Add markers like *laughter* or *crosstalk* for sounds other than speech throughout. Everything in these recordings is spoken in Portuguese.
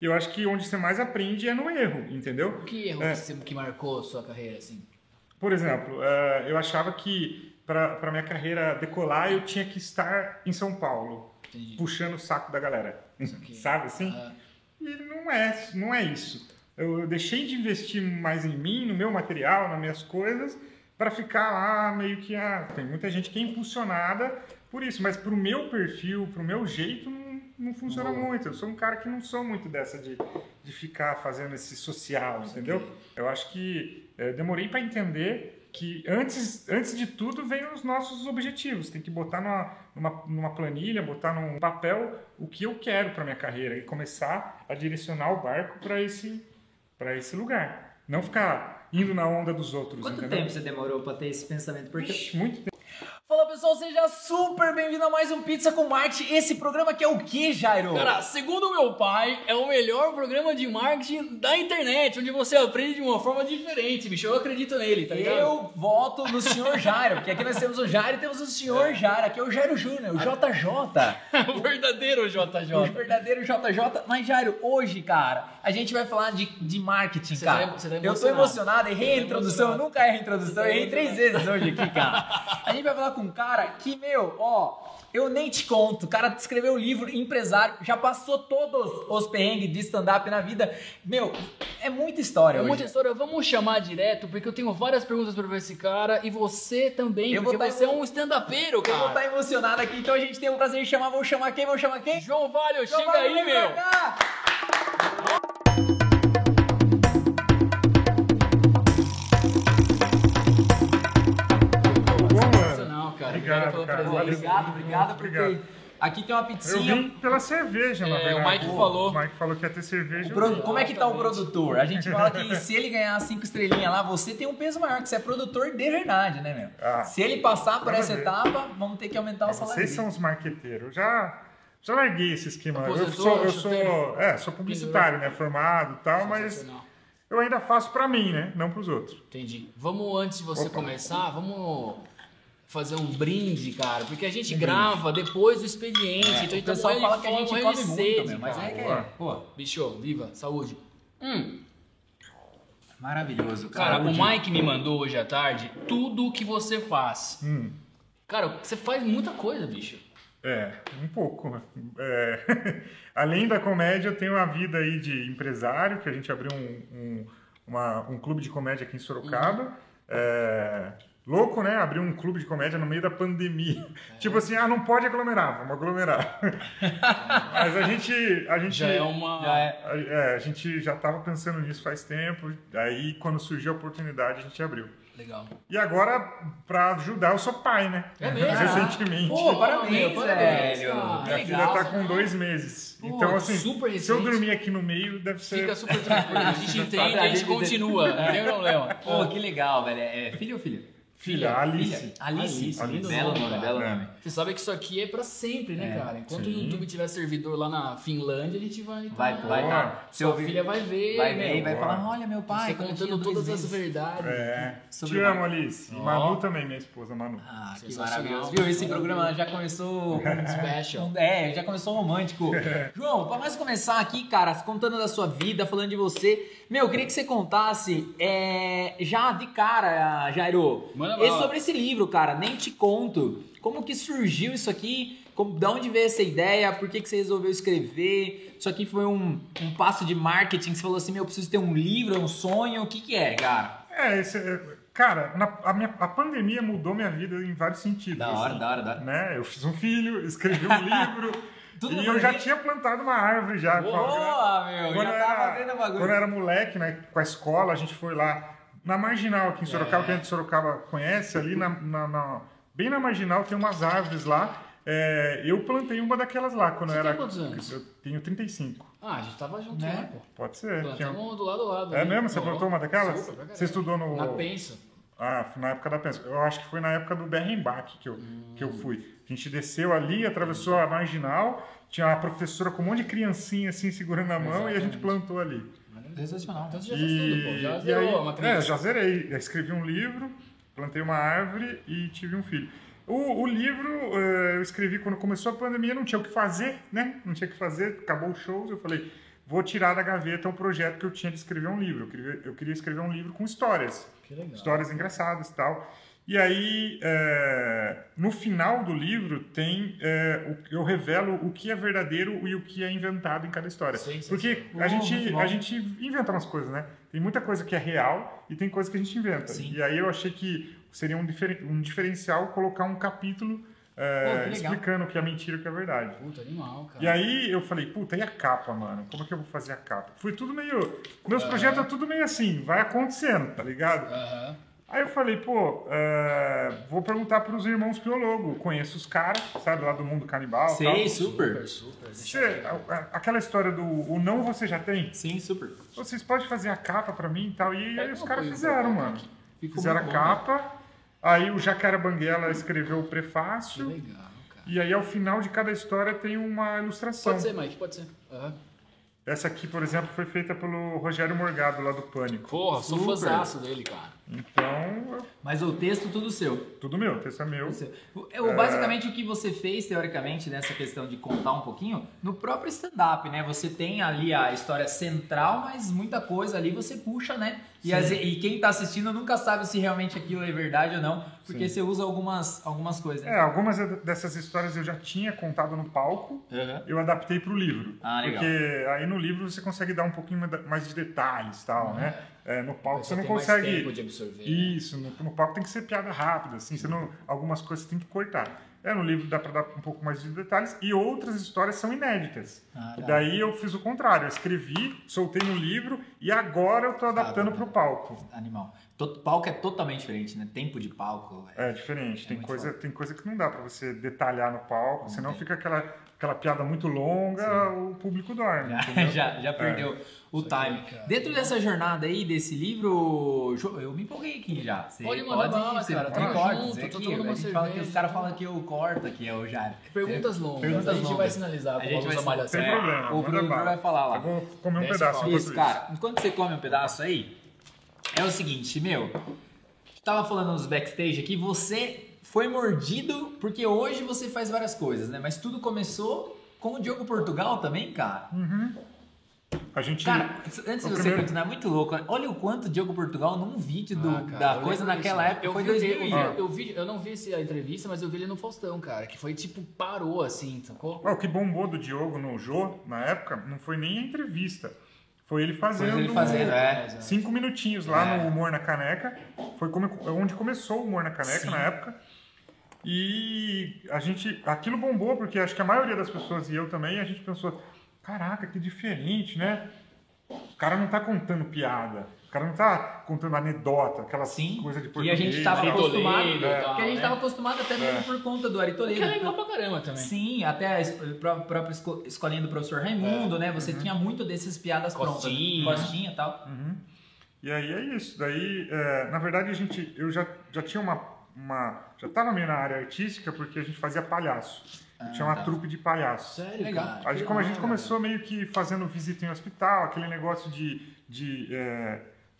Eu acho que onde você mais aprende é no erro, entendeu? O que erro É. que, que marcou a sua carreira, assim? Por exemplo, eh, eu achava que para minha carreira decolar eu tinha que estar em São Paulo, Entendi. puxando o saco da galera. *laughs* Sabe assim? Ah, E não é, não é isso. Eu, deixei de investir mais em mim, no meu material, nas minhas coisas, para ficar lá meio que. Ah, tem muita gente que é impulsionada por isso, mas pro meu perfil, pro meu jeito, não, funciona Boa. muito. Eu sou um cara que não sou muito dessa de, de ficar fazendo esse social, entendeu? Eu acho que eh, demorei para entender que antes, antes de tudo vem os nossos objetivos. Tem que botar numa, numa, numa planilha, botar num papel o que eu quero para minha carreira e começar a direcionar o barco para esse, para esse lugar. Não ficar indo na onda dos outros. Quanto entendeu? tempo você demorou pra ter esse pensamento? Porque Ixi, muito tempo. Fala pessoal, seja super bem-vindo a mais um Pizza com Marketing. Esse programa aqui é o que, Jairo? Cara, segundo meu pai, é o melhor programa de marketing da internet, onde você aprende de uma forma diferente, bicho. Eu acredito nele, tá ligado? eu voto no senhor Jairo, porque aqui nós temos o Jairo e temos o senhor Jairo. Aqui é o Jairo Júnior, o JJ. *laughs* o verdadeiro O JJ. verdadeiro JJ. Mas, Jairo, hoje, cara, a gente vai falar de, de marketing, Você cara. tá- você tá eu tô emocionado. errei a tá introdução, eu nunca erro a introdução, eu errei três vezes hoje aqui, cara. *laughs* A gente vai falar com um cara que, meu, ó, eu nem te conto. O cara escreveu o livro Empresário, já passou todos os perrengues de stand-up na vida. Meu, é muita história É hoje. muita história, vamos chamar direto, porque eu tenho várias perguntas pra esse cara e você também, Eu vou porque tá você é emo- um stand-upeiro, Eu vou cara. estar emocionado aqui, então a gente tem o prazer de chamar. Vamos chamar quem? Vamos chamar quem? João Valho, João chega Valho, aí, meu. cá. Obrigado, pela cara. presença. Valeu. Obrigado, obrigado por Obrigado. ter. Aqui tem uma Eu pizzinha. vim pela cerveja, na É, verdade. o Mike falou. O Mike falou que ia ter cerveja. Pro- eu- Como é que tá o produtor? A gente fala que *laughs* se ele ganhar cinco estrelinhas lá, você tem um peso maior, que você é produtor de verdade, né, meu? Ah, se ele passar por nada essa ver. etapa, vamos ter que aumentar o salário. Vocês são os marqueteiros. Eu já, já larguei esse esquema. Eu sou, eu sou, é, sou publicitário, né? Formado e tal, mas eu ainda faço pra mim, né? Não pros outros. Entendi. Vamos, antes de você Opa. começar, vamos fazer um brinde, cara. Porque a gente Um grava depois do expediente. então, o então pessoal ele fala que a gente come sede, muito, meu, mas cara. é que é, pô, Bicho, viva, saúde. Hum, maravilhoso. cara, o Saúde. Mike me mandou hoje à tarde tudo o que você faz. Hum, Cara, você faz muita coisa, bicho. é, um pouco. É, *laughs* além da comédia, eu tenho uma vida aí de empresário, que a gente abriu um, um, uma- um clube de comédia aqui em Sorocaba. É, louco, né? Abrir um clube de comédia no meio da pandemia. Tipo assim, ah, não pode aglomerar, vamos aglomerar. *laughs* Mas a gente... A gente Já é uma. Já é. A, é, a gente já estava pensando nisso faz tempo, aí quando surgiu a oportunidade a gente abriu. Legal. E agora, para ajudar, eu sou pai, né? É mesmo? *laughs* Recentemente. Pô, parabéns, velho. cara. Minha filha tá com dois meses. Pô, então, assim, super se eu dormir aqui no meio, deve ser. Fica super tranquilo. A gente *laughs* entende, a gente continua. Não tem problema. Pô, que legal, velho. É filho ou filho? Filha, Alice. Alice. Alice, lindo Belo nome, belo É. nome. Você sabe que isso aqui é pra sempre, né, É, cara? Enquanto sim. o YouTube tiver servidor lá na Finlândia, a gente vai. Vai, tá- vai Boa. dar. Sua filha vai ver. vai ver e vai falar, olha meu pai, Você contando todas as meses. verdades. É. *laughs* Sobre Te amo, Alice. E. Manu também, minha esposa, Manu. Ah, que maravilhoso. Viu? Esse programa já começou com *laughs* Special. *laughs* É, já começou romântico. João, pra nós começar aqui, cara, contando da sua vida, falando de você, meu, eu queria que você contasse é, já de cara, Jairo, Manda e bala. sobre esse livro, cara, nem te conto. Como que surgiu isso aqui? Como, da onde veio essa ideia? Por que, que você resolveu escrever? Isso aqui foi um, um passo de marketing? Você falou assim, meu, eu preciso ter um livro, um sonho? O que que é, cara? É, esse, é, cara, na- a, minha, a pandemia mudou minha vida em vários sentidos. assim, da hora, da hora. Né? Eu fiz um filho, escrevi um *laughs* livro. Tudo e eu já tinha plantado uma árvore já. Boa, meu, Quando já eu tá era- bagulho. Quando eu era moleque, né, com a escola, a gente foi lá na Marginal aqui em Sorocaba, É. que a gente de Sorocaba conhece, ali na, na- na- bem na Marginal tem umas árvores lá. É, eu plantei uma daquelas lá quando Você eu tem era. quantos anos? Eu tenho 35. Ah, a gente tava junto, Né? né, pô? Pode ser. Tinha- Plantamos do lado a lado. É ali. mesmo? Você plantou uma daquelas? super. Você estudou no. Na Pensa. Ah, na época da Pensa. Eu acho que foi na época do Berrenbach que eu, que eu fui. A gente desceu ali, atravessou a marginal, tinha uma professora com um monte de criancinha assim segurando na mão e a gente Exatamente. plantou ali. Sensacional. Então você já fez tudo, pô. Já e zerou aí, uma é, criança. já zerei. Eu escrevi um livro, plantei uma árvore e tive um filho. O, o livro eh, eu escrevi quando começou a pandemia, não tinha o que fazer, né? Não tinha o que fazer, acabou os shows, eu falei, vou tirar da gaveta o projeto que eu tinha de escrever um livro. Eu queria, eu queria escrever um livro com histórias. Histórias engraçadas e tal. E aí, é, no final do livro, tem é, o- eu revelo o que é verdadeiro e o que é inventado em cada história. Sim, sim, Porque sim. a, Oh, gente, a gente inventa umas coisas, né? Tem muita coisa que é real e tem coisa que a gente inventa. Sim. E aí eu achei que seria um, diferen- um diferencial colocar um capítulo é, Pô, que explicando o que é mentira e o que é verdade. Puta, animal, cara. E aí eu falei, puta, e a capa, mano? Como é que eu vou fazer a capa? Foi tudo meio. Meus projetos é tudo meio assim, vai acontecendo, tá ligado? Aham. Aí eu falei, pô, é, vou perguntar pros irmãos biólogos. Conheço os caras, sabe, lá do mundo canibal. e tal. Super. Super, super. Você, aquela história do o não você já tem? Sim, super. Vocês podem fazer a capa pra mim e tal. E aí os caras fizeram, né? mano. Ficou Fizeram a bom, capa. Aí o Jacara Banguela escreveu o Que prefácio. legal, cara. E aí ao final de cada história tem uma ilustração. Pode ser, Mike, pode ser. Aham. Essa aqui, por exemplo, foi feita pelo Rogério Morgado, lá do Pânico. Porra, sou fãzaço dele, cara. Então, Mas o texto tudo seu. tudo meu, texto é meu. O. O- o- Basicamente o que você fez, teoricamente, nessa questão de contar um pouquinho, no próprio stand-up, né? Você tem ali a história central, mas muita coisa ali você puxa, né? E, ve- e quem tá assistindo nunca sabe se realmente aquilo é verdade ou não, porque você usa algumas, algumas coisas. É, Né? algumas dessas histórias eu já tinha contado no palco, Aham. eu adaptei para o livro. Ah, legal. Porque aí no livro você consegue dar um pouquinho mais de detalhes e tal, né? É, no palco você não consegue. tempo de absorver. Isso, no, no palco tem que ser piada rápida, assim, você não, algumas coisas você tem que cortar. É, no livro dá para dar um pouco mais de detalhes e outras histórias são inéditas. Ah, e tá. daí eu fiz o contrário, eu escrevi, soltei no livro e agora eu tô adaptando para o palco. Animal. Palco é totalmente diferente, né? Tempo de palco. É diferente, tem, muito coisa, tem coisa que não dá para você detalhar no palco, senão tem. fica aquela, aquela piada muito longa, o público dorme. entendeu? *laughs* já, já perdeu o time. cara. Dentro dessa jornada aí, desse livro, eu me empolguei aqui já. Você Pode mandar bala, você cara, tamo corta, junto, aqui, tomando uma fala que os caras falam que eu corto aqui, é o Jair. Perguntas longas. Perguntas a gente longas. vai sinalizar A gente a vai malhação. Sem É, problema, o produtor vai falar lá. Eu vou comer um pedaço Isso, cara. Enquanto você come um pedaço aí, é o seguinte, meu. Tava falando nos backstage aqui, você foi mordido porque hoje você faz várias coisas, né? Mas tudo começou com o Diogo Portugal também, cara. A gente. Cara, antes de você primeiro- continuar, é muito louco. Olha o quanto o Diogo Portugal num vídeo do- Ah, cara, da eu coisa naquela disso. época eu foi vi, 2000. Eu, e- vi, eu, vi, eu não vi esse- a entrevista, mas eu vi ele no Faustão, cara. Que foi tipo, parou assim, sacou? Ah, o que bombou do Diogo no Jô, na época, não foi nem a entrevista. Foi ele fazendo. ele fazendo, é. Cinco minutinhos lá É. no Humor na Caneca. Foi como- onde começou o Humor na Caneca Sim. na época. E a gente. Aquilo bombou, porque acho que a maioria das pessoas e eu também, a gente pensou: caraca, que diferente, né? O cara não tá contando piada. O cara não tá contando anedota, aquelas Sim. coisas de E a português. gente tava Ari acostumado. E tal, porque a gente né? tava acostumado até mesmo É. por conta do Ari Toledo. Que é legal pra caramba também. Sim, até a própria esco- escolinha do professor Raimundo, né? Você tinha muito desses piadas Costinha. prontas. Costinha e tal. E aí é isso. Daí, é, na verdade, a gente, eu já, já tinha uma, uma. Já estava meio na área artística porque a gente fazia palhaço. Eu tinha uma tá. trupe de palhaço. Sério, Legal. cara. A gente, Que como a gente começou meio que fazendo visita em hospital, aquele negócio de, de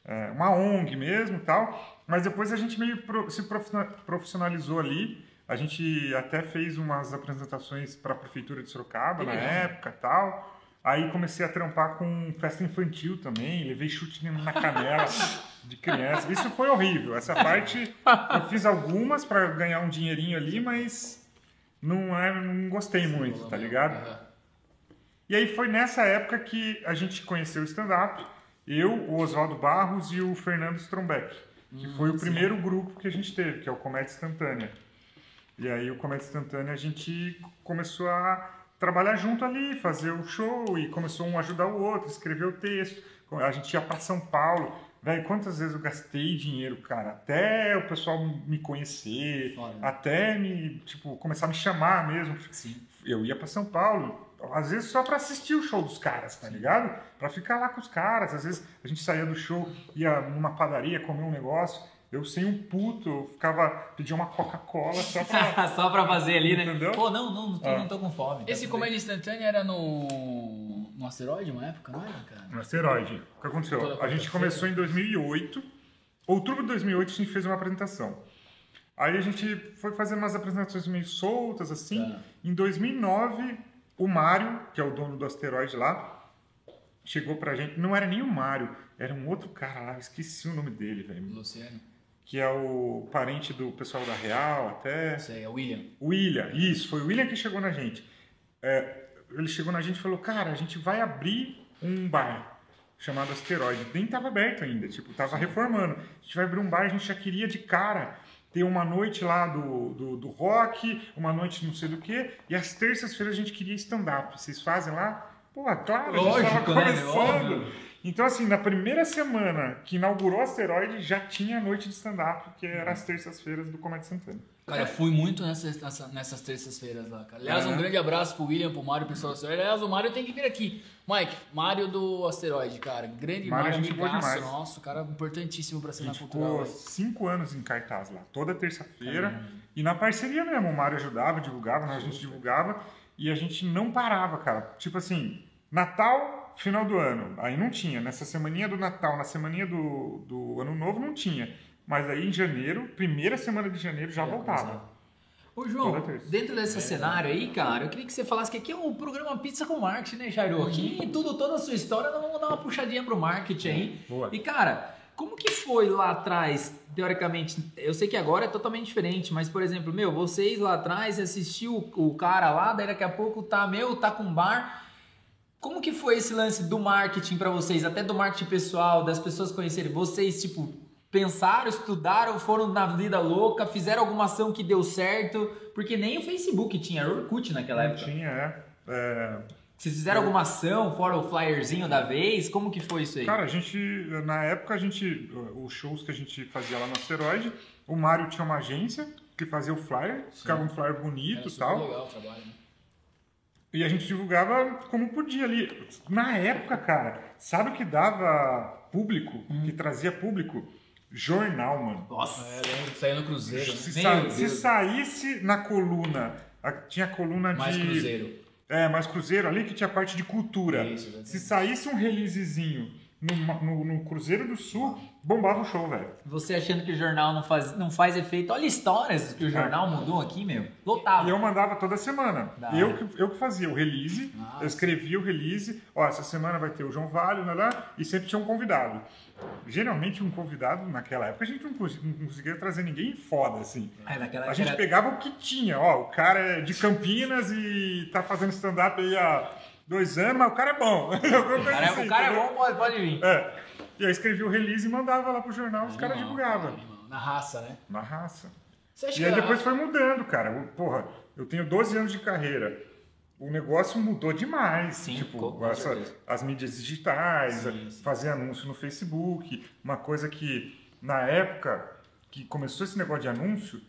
é, uma ONG mesmo e tal, mas depois a gente meio pro- se profissional- profissionalizou ali. A gente até fez umas apresentações para a prefeitura de Sorocaba na época tal. Aí comecei a trampar com festa infantil também, levei chute na canela *laughs* de criança. Isso foi horrível. Essa parte eu fiz algumas para ganhar um dinheirinho ali, mas não, é, não gostei muito, tá ligado? E aí foi nessa época que a gente conheceu o stand-up, eu, o Oswaldo Barros e o Fernando Strombeck, que Hum, foi o primeiro grupo que a gente teve, que é o Comédia Instantânea. E aí o Comédia Instantânea a gente começou a trabalhar junto ali, fazer o show e começou um ajudar o outro, escrever o texto. A gente ia para São Paulo. Velho, quantas vezes eu gastei dinheiro, cara, até o pessoal me conhecer, até me, tipo, começar a me chamar mesmo Sim. eu ia pra São Paulo, às vezes só pra assistir o show dos caras, tá ligado? Pra ficar lá com os caras. Às vezes a gente saía do show, ia numa padaria comer um negócio. Eu sem um puto, eu ficava pedia uma Coca-Cola só pra. *laughs* Só pra fazer ali, né? Entendeu? Pô, não, não, não tô, Ah. não tô com fome. tá Esse comédia instantânea era no. no asteroide uma época, não era, cara? No asteroide. O que aconteceu? A gente começou em 2008. Outubro de 2008 a gente fez uma apresentação. Aí a gente foi fazendo umas apresentações meio soltas, assim. Tá. Em 2009, o Mário, que é o dono do asteroide lá, chegou pra gente, não era nem o Mário, era um outro cara lá, esqueci o nome dele, velho. Luciano. Que é o parente do pessoal da Real, até. Isso aí, é o William. William, isso, foi o William que chegou na gente. É, ele chegou na gente e falou, cara, a gente vai abrir um bar chamado Asteroide. Nem tava aberto ainda, tipo, tava reformando. A gente vai abrir um bar, a gente já queria de cara ter uma noite lá do, do, do rock, uma noite não sei do que, e às terças-feiras a gente queria stand-up. Vocês fazem lá? Pô, claro, a gente Lógico, tava né? começando. Então, assim, na primeira semana que inaugurou o Asteroide, já tinha a noite de stand-up, que era às terças-feiras do Comédia Santana. Cara, eu fui muito nessas, nessa- nessas terças-feiras lá, cara. Aliás, um É. grande abraço pro William, pro Mário, pro pessoal. Aliás, o Mário tem que vir aqui. Mike, Mário do Asteroide, cara. Grande Mário é Mário, amigaço nosso, cara importantíssimo pra cena cultural. ficou cinco anos em cartaz lá, toda terça-feira. E na parceria mesmo, o Mário ajudava, divulgava, né? a gente divulgava. E a gente não parava, cara. Tipo assim, Natal, final do ano. Aí não tinha. Nessa semaninha do Natal, na semaninha do, do Ano Novo, não tinha. Mas aí em janeiro, primeira semana de janeiro, já Já voltava. começava. Ô, João, dentro desse cenário aí, cara, eu queria que você falasse que aqui é um programa Pizza com Marketing, né, Jairo? Aqui, tudo, toda a sua história, nós vamos dar uma puxadinha pro marketing aí. Boa. E, cara, como que foi lá atrás, teoricamente? Eu sei que agora é totalmente diferente, mas, por exemplo, meu, vocês lá atrás assistiu o cara lá, daí daqui a pouco tá, meu, tá com bar. Como que foi esse lance do marketing pra vocês, até do marketing pessoal, das pessoas conhecerem? Vocês, tipo, pensaram, estudaram, foram na vida louca, fizeram alguma ação que deu certo? Porque nem o Facebook tinha, era o Orkut naquela Não época. tinha, é. É, Vocês fizeram alguma ação, fora o flyerzinho da vez? Como que foi isso aí? Cara, a gente, na época, a gente, os shows que a gente fazia lá no Asteroide, o Mário tinha uma agência que fazia o flyer, ficava um flyer bonito e tal. legal o trabalho, né? E a gente divulgava como podia ali. Na época, cara, sabe o que dava público, Hum. que trazia público? Jornal, mano. Nossa! É, saiu no Cruzeiro, né? Se, Meu sa- se saísse na coluna, a- tinha a coluna Mais de. Cruzeiro. É, mais Cruzeiro ali que tinha a parte de cultura. Isso, se saísse um releasezinho no, no, no Cruzeiro do Sul, bombava o show, velho. Você achando que o jornal não faz, não faz efeito. Olha histórias que o jornal mudou aqui, meu. Lotava. E eu mandava toda semana. Da Eu hora. que, eu que fazia o release, Nossa. eu escrevia o release. Ó, essa semana vai ter o João Vale, né, lá, e sempre tinha um convidado. Geralmente um convidado, naquela época, a gente não, cons- não conseguia trazer ninguém foda, assim. É, A gente era- pegava o que tinha. Ó, o cara é de Campinas e tá fazendo stand-up aí há dois anos, mas o cara é bom. *laughs* O cara, é- o cara é bom, pode, pode vir. É. E aí escrevia o release e mandava lá pro jornal, os caras divulgavam. Na raça, né? Na raça. Você acha E aí depois foi mudando, cara. Porra, eu tenho 12 anos de carreira. O negócio mudou demais. Sim, tipo, essa- as mídias digitais, Sim, sim. fazer anúncio no Facebook. Uma coisa que, na época que começou esse negócio de anúncio,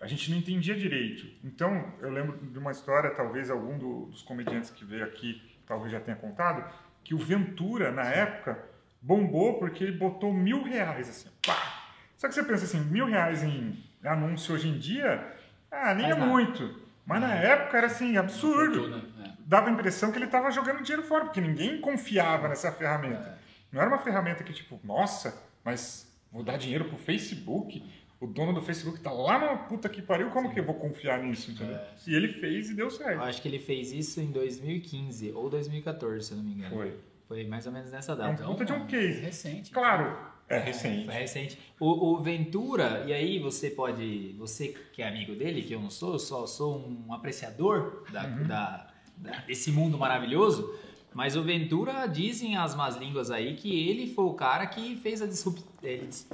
a gente não entendia direito. Então, eu lembro de uma história, talvez algum do- dos comediantes que veio aqui talvez já tenha contado, que o Ventura, na época, bombou porque ele botou mil reais, assim, pá! Só que você pensa assim, mil reais em anúncio hoje em dia, ah, nem Faz é nada. muito. Mas na época era assim, absurdo. Fortuna, é. Dava a impressão que ele estava jogando dinheiro fora, porque ninguém confiava nessa ferramenta. Não era uma ferramenta que, tipo, nossa, mas vou dar dinheiro pro Facebook? O dono do Facebook tá lá na puta que pariu, como que eu vou confiar nisso, entendeu? É, E ele fez e deu Eu certo. acho que ele fez isso em 2015 ou 2014, se eu não me engano. Foi. Foi mais ou menos nessa É um data. puta de um case. Recente. Claro, é recente. Foi recente. O, o Ventura, e aí você pode. Você que é amigo dele, que eu não sou, eu só sou um apreciador da, Uhum. da- da- desse mundo maravilhoso. Mas o Ventura, dizem as más línguas aí, que ele foi o cara que fez a disrupt,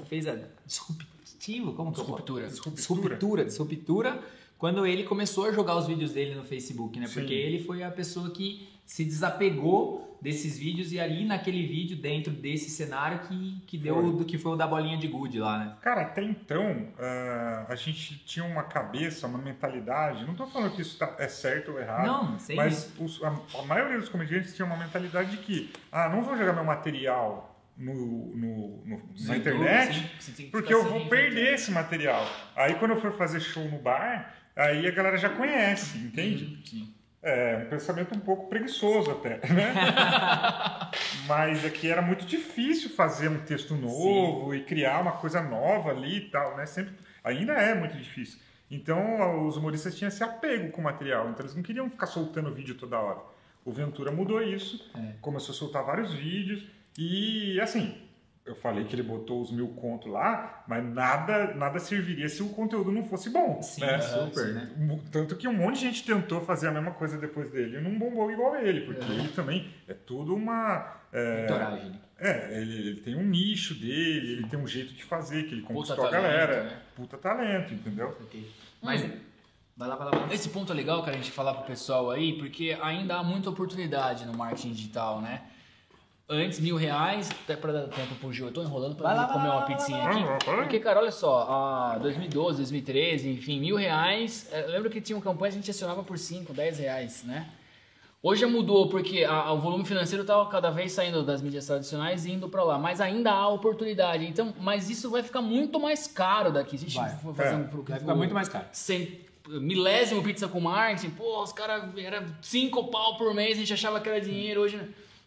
fez a disruptivo, como Disruptura. disruptura, disruptura, quando ele começou a jogar os vídeos dele no Facebook, né? Sim. Porque ele foi a pessoa que se desapegou desses vídeos e ali naquele vídeo, dentro desse cenário, que, que deu do que foi o da bolinha de gude lá, né? Cara, até então, ah, a gente tinha uma cabeça, uma mentalidade. Não tô falando que isso tá- é certo ou errado. Não, sei Mas os- a, a maioria dos comediantes tinha uma mentalidade de que, ah, não vou jogar meu material no, no- no- na internet, porque eu vou perder esse material. Aí quando eu for fazer show no bar, aí a galera já conhece, entende? Sim. É um pensamento um pouco preguiçoso até, né? *laughs* Mas aqui era muito difícil fazer um texto novo e criar uma coisa nova ali e tal, né? Sempre, ainda é muito difícil. Então os humoristas tinham esse apego com o material, então eles não queriam ficar soltando vídeo toda hora. O Ventura mudou isso, É. começou a soltar vários vídeos e assim, eu falei que ele botou os mil contos lá, mas nada, nada serviria se o conteúdo não fosse bom. Sim, né? super, né? Tanto que um monte de gente tentou fazer a mesma coisa depois dele e não bombou igual ele, porque ele também é tudo uma. É, né? é, ele, ele tem um nicho dele, ele tem um jeito de fazer, que ele conquistou a talento, galera. né? Puta talento, entendeu? Mas. Vai lá, vai lá, vai lá. Esse ponto é legal, cara, a gente falar pro pessoal aí, porque ainda há muita oportunidade no marketing digital, né? Antes, mil reais, até pra dar tempo pro Gil. Eu tô enrolando pra lá, comer uma pizzinha aqui. Lá. Porque, cara, olha só, a 2012, 2013, enfim, mil reais. Eu lembro que tinha uma campanha que a gente acionava por 5, 10 reais, né? Hoje já mudou, porque a- o volume financeiro tá cada vez saindo das mídias tradicionais e indo pra lá. Mas ainda há oportunidade. Então, mas isso vai ficar muito mais caro daqui. Se a gente Vai. for fazer É. um pro- Vai ficar muito mais caro. cent... milésimo pizza com marketing, pô, os caras era cinco pau por mês, a gente achava que era dinheiro, hoje,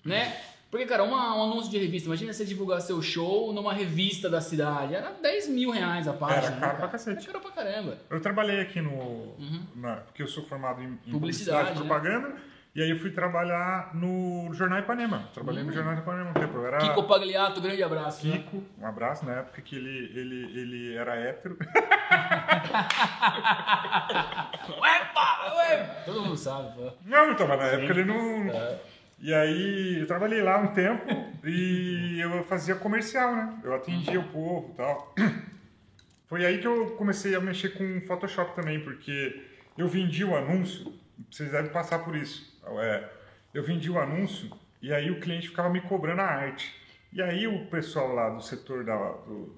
né? Porque, cara, uma- um anúncio de revista, imagina você divulgar seu show numa revista da cidade, era 10 mil reais a página. Era né, caro cara? pra cacete. Era caro pra caramba. Eu trabalhei aqui no. na- porque eu sou formado em, em Uhum. Publicidade, publicidade, e né? propaganda. E aí eu fui trabalhar no Jornal Ipanema. Trabalhei no Jornal Ipanema um tempo. Era Uhum. Kiko Pagliato, grande abraço. né? Kiko, um abraço na época que ele, ele, ele era hétero. *laughs* Uepa! Ué! Todo mundo sabe, pô. Não, então, mas na época ele não. É. E aí eu trabalhei lá um tempo e eu fazia comercial, né? Eu atendia o povo e tal. Foi aí que eu comecei a mexer com Photoshop também, porque eu vendi o anúncio, vocês devem passar por isso. É, eu vendi o anúncio e aí o cliente ficava me cobrando a arte. E aí o pessoal lá do setor da, do,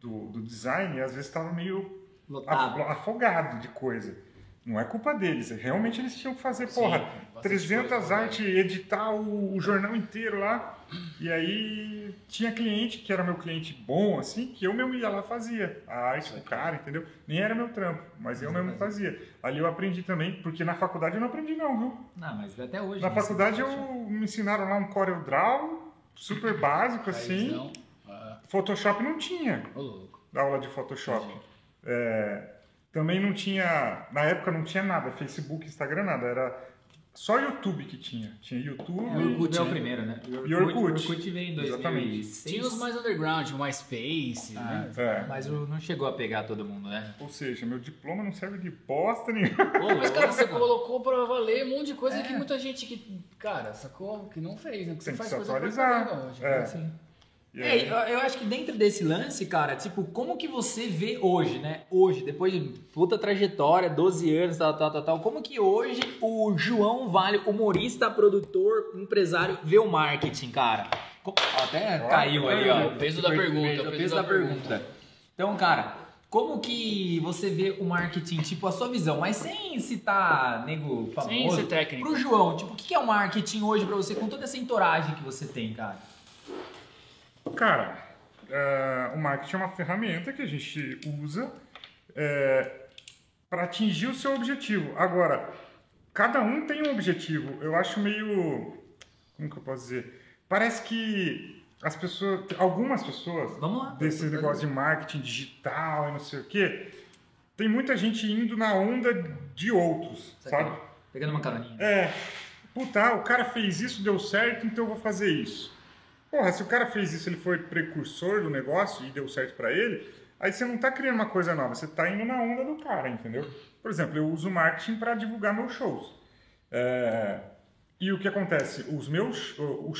do, do design às vezes estava meio Lotado. af- afogado de coisa. Não é culpa deles, realmente eles tinham que fazer, Sim, porra, bastante 300 coisa, né? artes, editar o, o jornal inteiro lá. E aí tinha cliente, que era meu cliente bom, assim, que eu mesmo ia lá e fazia a arte do cara, entendeu? Nem era meu trampo, mas eu mesmo fazia. Ali eu aprendi também, porque na faculdade eu não aprendi não, viu? Não, mas até hoje. Na né? faculdade eu me ensinaram lá um CorelDRAW, super básico, assim. Ah, Photoshop não tinha ô louco. aula de Photoshop. É, também não tinha, na época não tinha nada, Facebook, Instagram, nada, era só YouTube que tinha. Tinha YouTube, É, O Orkut é o né? primeiro, né? E Orkut. O Orkut veio em Exatamente. 2006. Tinha os mais underground, o MySpace, Ah, né? É. Mas o- não chegou a pegar todo mundo, né? ou seja, meu diploma não serve de bosta nenhuma. Ô, Mas, cara, você colocou pra valer um monte de É. coisa que muita gente que, cara, sacou? Que não fez, né? Que você Tem que faz se coisa pra atualizar. caramba hoje. É. Assim. É, aí, eu, acho que dentro desse lance, cara, tipo, como que você vê hoje, né? Hoje, depois de puta trajetória, 12 anos, tal, tal, tal, tal, como que hoje o João Vale, humorista, produtor, empresário, vê o marketing, cara? Até caiu ali, ó. o peso da pergunta, O peso, da, pergunta. Então, cara, como que você vê o marketing, tipo, a sua visão, mas sem citar nego famoso. Sem ser técnico. Pro João, tipo, o que é o marketing hoje pra você, com toda essa entoragem que você tem, cara? Cara, é, o marketing é uma ferramenta que a gente usa para atingir o seu objetivo. Agora, cada um tem um objetivo. Eu acho meio. Como que eu posso dizer? Parece que as pessoas. Algumas pessoas lá. desse negócio de marketing digital e não sei o quê, tem muita gente indo na onda de outros, Isso sabe? Pegando uma caroninha. É, puta, o cara fez isso, deu certo, então eu vou fazer isso. Porra, se o cara fez isso, ele foi precursor do negócio e deu certo pra ele, aí você não tá criando uma coisa nova, você tá indo na onda do cara, entendeu? Por exemplo, eu uso marketing para divulgar meus shows. É, e o que acontece? Os meus. O,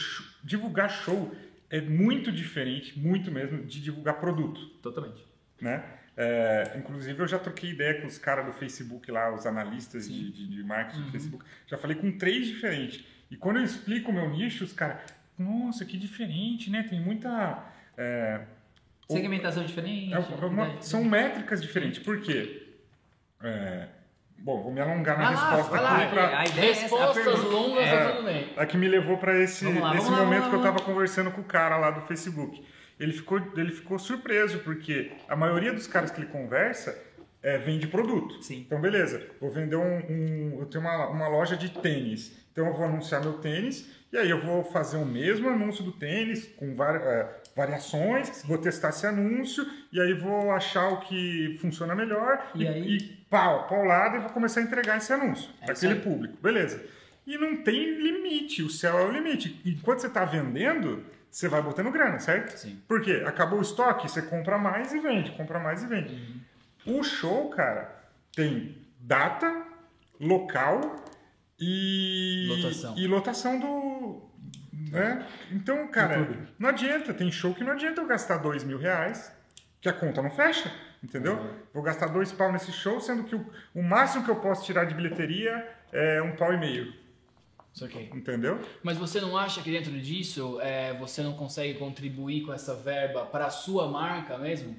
divulgar show é muito diferente, muito mesmo, de divulgar produto Totalmente. né? É, inclusive eu já troquei ideia com os caras do Facebook lá, os analistas de, de, de marketing do Facebook. Já falei com três diferentes. E quando eu explico o meu nicho, os caras, nossa, que diferente, né? Tem muita. é, Segmentação diferente. é uma- são métricas diferentes. Por quê? É, bom, vou me alongar na lá, resposta lá, aqui pra, a ideia é essa, a Respostas pergunta- longas, É. tá tudo bem. a que me levou para esse, lá, esse lá, momento que eu lá. tava conversando com o cara lá do Facebook. Ele ficou, ele ficou surpreso, porque a maioria dos caras que ele conversa é, vende produto. Sim. Então, beleza, vou vender um. um- eu tenho uma, uma loja de tênis. Então, eu vou anunciar meu tênis e aí eu vou fazer o mesmo anúncio do tênis com é, variações, vou testar esse anúncio e aí vou achar o que funciona melhor E e, aí? e pau, paulada e vou começar a entregar esse anúncio É para aquele público. Beleza. e não tem limite. O céu é o limite. Enquanto você está vendendo, você vai botando grana, certo? Sim. Por quê? Acabou o estoque, você compra mais e vende, compra mais e vende. Uhum. O show, cara, tem data, local e Lotação. e lotação do né? Então, cara, não adianta. Tem show que não adianta eu gastar dois mil reais, que a conta não fecha, entendeu? Uhum. Vou gastar dois pau nesse show, sendo que o, o máximo que eu posso tirar de bilheteria é um pau e meio, Isso aqui. entendeu? Mas você não acha que dentro disso é, você não consegue contribuir com essa verba para a sua marca mesmo?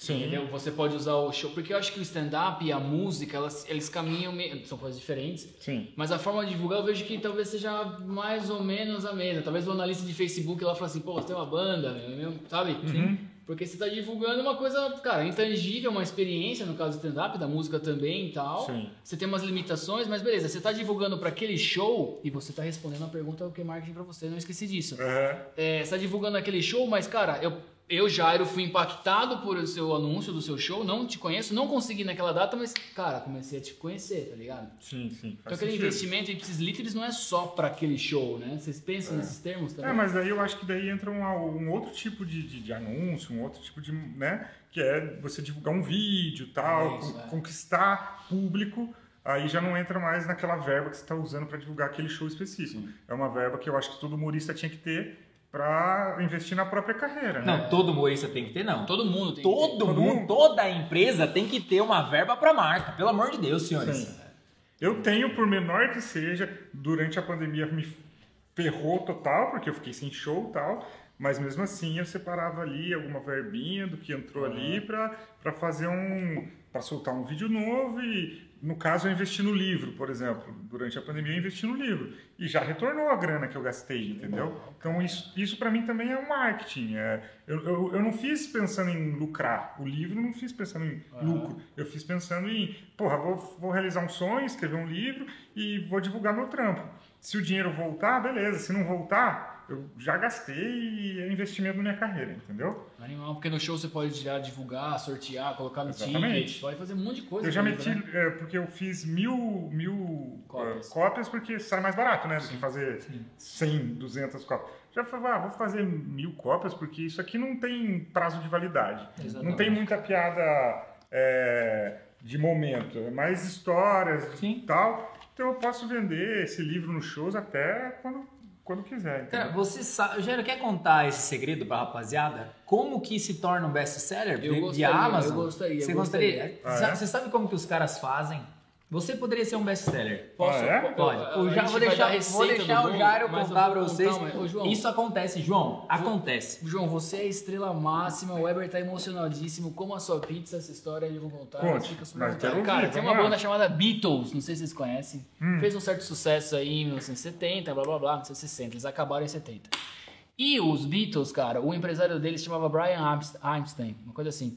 Entendeu? Você pode usar o show. Porque eu acho que o stand-up e a música, elas, eles caminham. me- São coisas diferentes. Sim. Mas a forma de divulgar eu vejo que talvez seja mais ou menos a mesma. Talvez o analista de Facebook lá fale assim, pô, você tem uma banda, meu, sabe? Uhum. Porque você está divulgando uma coisa, cara, intangível, uma experiência, no caso do stand-up, da música também e tal. Sim. Você tem umas limitações, mas beleza, você está divulgando para aquele show e você está respondendo a pergunta do que marketing para você, não esqueci disso. Aham. É, você tá divulgando aquele show, mas, cara, eu, eu, Jairo, fui impactado por o seu anúncio do seu show, não te conheço, não consegui naquela data, mas, cara, comecei a te conhecer, tá ligado? Sim, sim. Então aquele sentido. investimento em Ipsis Literis não é só para aquele show, né? Vocês pensam nesses termos também? É, mas daí eu acho que daí entra um, um outro tipo de, de, de anúncio, um outro tipo de, né, que é você divulgar um vídeo tal, É isso, con- é. conquistar público, aí já não entra mais naquela verba que você está usando para divulgar aquele show específico. É uma verba que eu acho que todo humorista tinha que ter para investir na própria carreira, né? Não, todo humorista tem que ter, não. Todo mundo tem Todo, que ter. Todo mundo, mundo. toda empresa tem que ter uma verba pra marca. Pelo amor de Deus, senhores. Sim. Eu tenho, por menor que seja, durante a pandemia me ferrou total, porque eu fiquei sem show e tal, mas mesmo assim eu separava ali alguma verbinha do que entrou ali pra para fazer um. para soltar um vídeo novo e. No caso, eu investi no livro, por exemplo. Durante a pandemia, eu investi no livro. E já retornou a grana que eu gastei, entendeu? Então, isso, isso para mim também é um marketing. É, eu, eu, eu não fiz pensando em lucrar. O livro eu não fiz pensando em lucro. Eu fiz pensando em, porra, vou, vou realizar um sonho, escrever um livro e vou divulgar meu trampo. Se o dinheiro voltar, beleza. Se não voltar, eu já gastei e é investimento na minha carreira, entendeu? Animal, porque no show você pode tirar, divulgar, sortear, colocar no Exatamente. ticket, pode fazer um monte de coisa. Eu já meti, né? é, porque eu fiz mil, mil Cópias. eh, cópias, porque sai mais barato, né? Do que fazer 100, 200 cópias. Já falei, ah, vou fazer mil cópias, porque isso aqui não tem prazo de validade. Não Exatamente. tem muita piada é, de momento, é mais histórias Sim. e tal. Então eu posso vender esse livro nos shows até quando, quando quiser. Cara, entendeu? você sabe, Jairo, quer contar esse segredo pra rapaziada? Como que se torna um best-seller Eu de- de Amazon? eu gostaria, eu Você gostaria. gostaria? Ah, é? Você sabe como que os caras fazem? Você poderia ser um best-seller. Posso? Ah, é? Pode. Ja- gente vou deixar, vou receita deixar do o Jairo mas eu contar vou pra contar vocês. uma- Ô, João. Isso acontece, João. Acontece. João, você é a estrela máxima, o Weber tá emocionadíssimo. Como a sua pizza, essa história eu vou contar. Conte, fica super mas quero Cara, ouvir, tem uma banda chamada Beatles, não sei se vocês conhecem. Hum. Fez um certo sucesso aí em 1970, blá blá blá, 1960. Eles acabaram em 70. E os Beatles, cara, o empresário deles chamava Brian Einst- Einstein, uma coisa assim.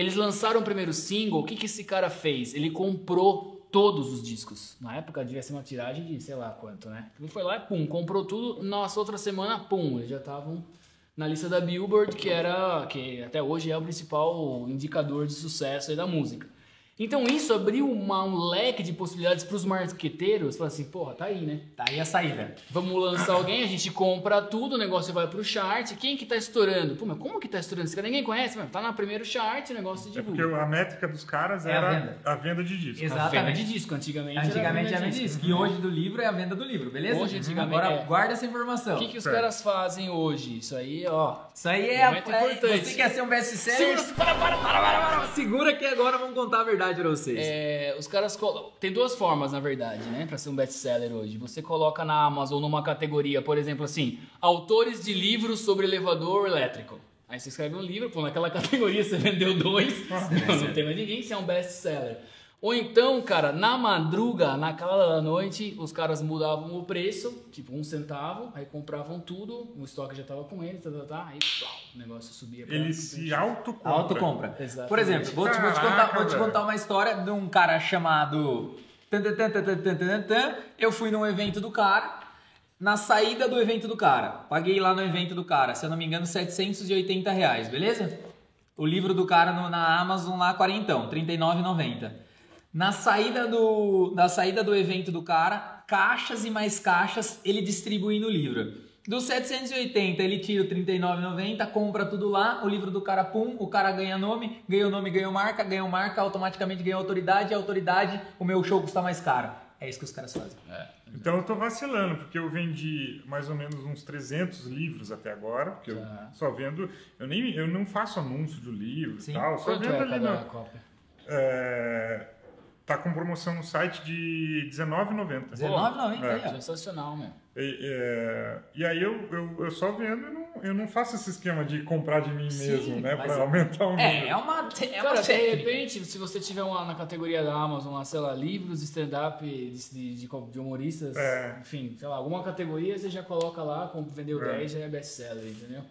Eles lançaram o primeiro single, o que, que esse cara fez? Ele comprou todos os discos. Na época devia ser uma tiragem de sei lá quanto, né? Ele foi lá e pum, comprou tudo. Nossa, outra semana, pum, eles já estavam na lista da Billboard, que era que até hoje é o principal indicador de sucesso da música. Então isso abriu uma- um leque de possibilidades para os marqueteiros, falar assim, porra, tá aí, né? Tá aí a saída. Vamos lançar alguém, a gente compra tudo, o negócio vai pro chart. Quem que tá estourando? Pô, mas como que tá estourando? Esse cara ninguém conhece, mas tá no primeiro chart, o negócio de É porque a métrica dos caras É a era venda. a venda de discos. Exato. A venda Exatamente. de disco, antigamente. Antigamente era era venda de disco. E hoje do livro é a venda do livro, beleza? Hoje, antigamente, Agora é. guarda essa informação. O que, que os Certo. caras fazem hoje? Isso aí, ó. Isso aí é, a, é importante. Você quer ser um best-seller? Segura- Para, para, para, para, para. Segura que agora vamos contar a verdade pra vocês. É, os caras colo- tem duas formas, na verdade, né, para ser um best-seller hoje. Você coloca na Amazon numa categoria, por exemplo, assim, autores de livros sobre elevador elétrico. Aí você escreve um livro, pô, naquela *laughs* categoria você vendeu dois, não, não tem mais ninguém, você é um best-seller. Ou então, cara, na madruga, naquela da noite, os caras mudavam o preço, tipo um centavo, aí compravam tudo, o estoque já tava com eles, tá, tá, tá, aí plau, o negócio subia. pra- Ele se autocompra. Autocompra. Exatamente. Por exemplo, vou te, vou te contar, vou te contar uma história de um cara chamado. Eu fui num evento do cara. Na saída do evento do cara, paguei lá no evento do cara, se eu não me engano, 780 reais, beleza? O livro do cara no- na Amazon lá, quarentão, R$ 39,90. Na saída do, na saída do evento do cara, caixas e mais caixas ele distribuindo o livro. Dos 780, ele tira o 39,90, compra tudo lá, o livro do cara, pum, o cara ganha nome, ganha o nome, ganha marca, ganha marca, automaticamente ganha autoridade, e autoridade, o meu show custa mais caro. É isso que os caras fazem. É. Então eu tô vacilando, porque eu vendi mais ou menos uns 300 livros até agora, porque Tá. eu só vendo, eu nem eu não faço anúncio de livro Sim. e tal, só Quanto vendo é ali cópia? é, tá com promoção no site de R$19,90. 19,90 aí, ó. Sensacional, meu. E, é, e aí eu, eu, eu só vendo, eu não, eu não faço esse esquema de comprar de mim Sim, mesmo, né, para é- aumentar o número. É, é uma, é uma Cara, de repente, se você tiver uma, na categoria da Amazon, lá, sei lá, livros stand-up de, de, de, humoristas, É. enfim, sei lá, alguma categoria, você já coloca lá, como vendeu É. 10, já é best-seller, entendeu?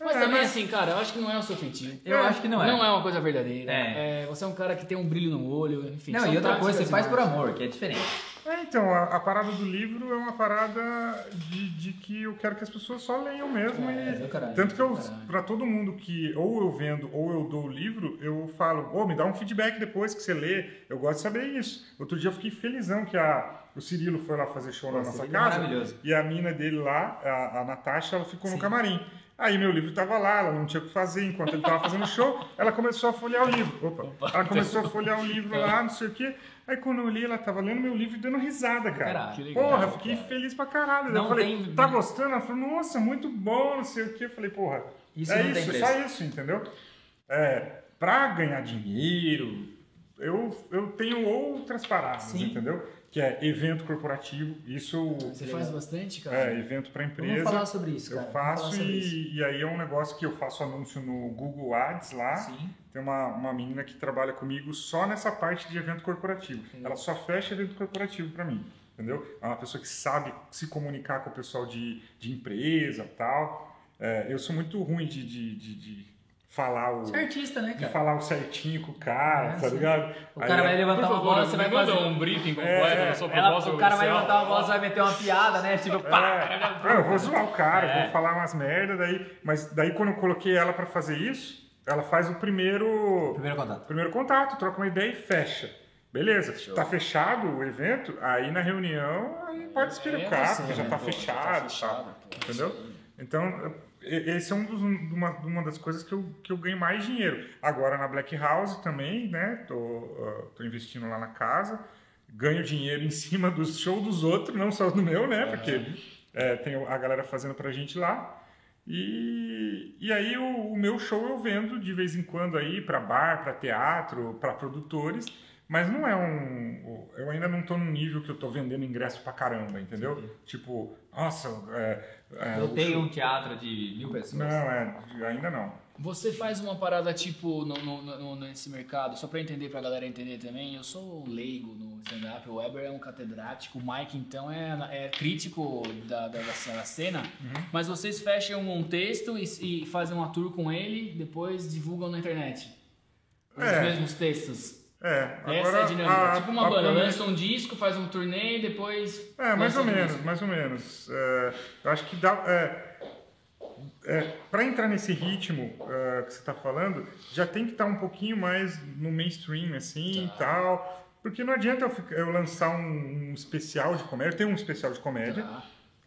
Mas É, também, mas- assim, cara, eu acho que não é o seu feitio. Eu acho que não é. Não é uma coisa verdadeira. É. É, você é um cara que tem um brilho no olho, enfim. Não, e outra coisa, você faz por amor, que é diferente. É, então, a, a parada do livro é uma parada de, de que eu quero que as pessoas só leiam mesmo. É, e, do caralho, tanto que eu, caralho. pra todo mundo que ou eu vendo ou eu dou o livro, eu falo, ô, me dá um feedback depois que você lê. Eu gosto de saber isso. Outro dia eu fiquei felizão que a, o Cirilo foi lá fazer show na Pô, nossa Cirilo é casa. maravilhoso. E a mina dele lá, a, a Natasha, ela ficou Sim. no camarim. Aí meu livro tava lá, ela não tinha o que fazer enquanto ele tava fazendo show, ela começou a folhear o livro. Opa. Ela começou a folhear o livro lá, não sei o quê. Aí quando eu olhei, ela tava lendo meu livro e dando risada, cara. Caralho. Legal, Porra, fiquei cara. feliz pra caralho. Não eu falei, tem- tá gostando? Ela falou, nossa, muito bom, não sei o quê. Eu falei, porra, Isso é isso, só isso, entendeu? É, pra ganhar dinheiro, eu, eu tenho outras paradas, Sim. entendeu? Que é evento corporativo, isso Você faz bastante, cara. é evento pra empresa. Vamos falar sobre isso, cara. Eu faço e, e aí é um negócio que eu faço anúncio no Google Ads lá. Sim. Tem uma, uma menina que trabalha comigo só nessa parte de evento corporativo. Ela só fecha evento corporativo para mim, entendeu? É uma pessoa que sabe se comunicar com o pessoal de, de empresa e tal. É, eu sou muito ruim de, de, de falar o... Você é artista, né, De cara? falar o certinho com o cara, É, tá ligado? O cara é- vai levantar uma bola, você vai fazer... um briefing completo sua Ela, o cara vai levantar uma bola, você vai meter uma piada, né? Tipo, pá! É, eu vou zoar o cara, É. vou falar umas merda, daí, mas daí quando eu coloquei ela pra fazer isso, ela faz o primeiro Primeiro contato. primeiro contato, troca uma ideia e fecha. Beleza, tá fechado o evento, aí na reunião aí pode espirocar, É, você, porque já né, tá fechado, tá tá, fechado, pô, entendeu? Então, esse é um dos, uma, uma das coisas que eu, que eu ganho mais dinheiro. Agora na Black House também, né? Tô, ah, tô investindo lá na casa, ganho dinheiro em cima do show dos outros, não só do meu, né? Porque é, tem a galera fazendo pra gente lá. E, e aí o, o meu show eu vendo de vez em quando aí para bar, para teatro, para produtores, mas não é um. Eu ainda não tô num nível que eu tô vendendo ingresso pra caramba, entendeu? Tipo, nossa, é, é, Eu tenho show- um teatro de mil pessoas. Não, é, ainda não. Você faz uma parada tipo no, no- no- nesse mercado, só pra entender, pra galera entender também. Eu sou leigo no stand-up, o Weber é um catedrático, o Mike então é, é crítico da, da, da cena. Mas vocês fecham um texto e, e fazem uma tour com ele, depois divulgam na internet. Os É. mesmos textos. É, Essa agora. é a dinâmica. a- tipo uma a banda, lança um disco, faz um turnê e depois. É, mais ou menos, disco. mais ou menos. É, eu acho que dá. É, é, para entrar nesse ritmo é, que você está falando, já tem que estar um pouquinho mais no mainstream, assim e tal. Porque não adianta eu, eu lançar um, um especial de comédia. Eu tenho um especial de comédia. Tá.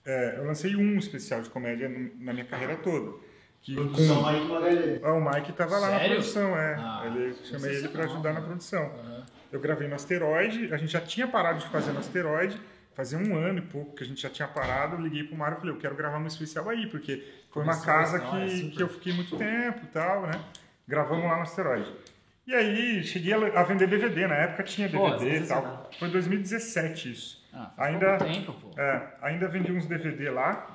É, eu lancei um especial de comédia na minha carreira toda. Que Produção com- Mike Magalhães. Ah, o Mike estava lá na Sério? produção, é. Ah, ele chamei ele para sensacional, ajudar na né? produção. Aham. Eu gravei no Asteroide, a gente já tinha parado de fazer no Asteroide, fazia um ano e pouco que a gente já tinha parado. Eu liguei pro Mário e falei, eu quero gravar um especial aí, porque foi uma casa que, super. que eu fiquei muito tempo e tal, né? Gravamos lá no Asteroide. E aí, cheguei a a vender DVD, na época tinha Pô, DVD e tal. Foi em 2017 isso. Ah, Ainda- tempo, pô. É, ainda vendi uns DVD lá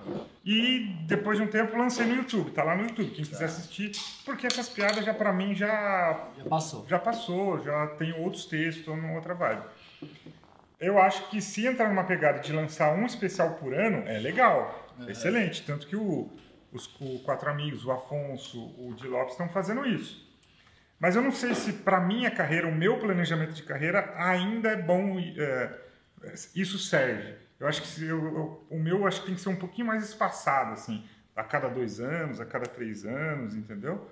e depois de um tempo lancei no YouTube, tá lá no YouTube, quem quiser assistir, porque essas piadas já pra mim já Já passou. já passou, já tem outros textos, tô numa outra vibe. Eu acho que se entrar numa pegada de lançar um especial por ano, é legal, excelente. Tanto que o, os o Quatro Amigos, o Afonso, o Di Lopes estão fazendo isso. Mas eu não sei se para minha carreira, o meu planejamento de carreira ainda é bom, é, isso serve. Eu acho que eu- eu- o meu acho que tem que ser um pouquinho mais espaçado, assim, a cada dois anos, a cada três anos, entendeu?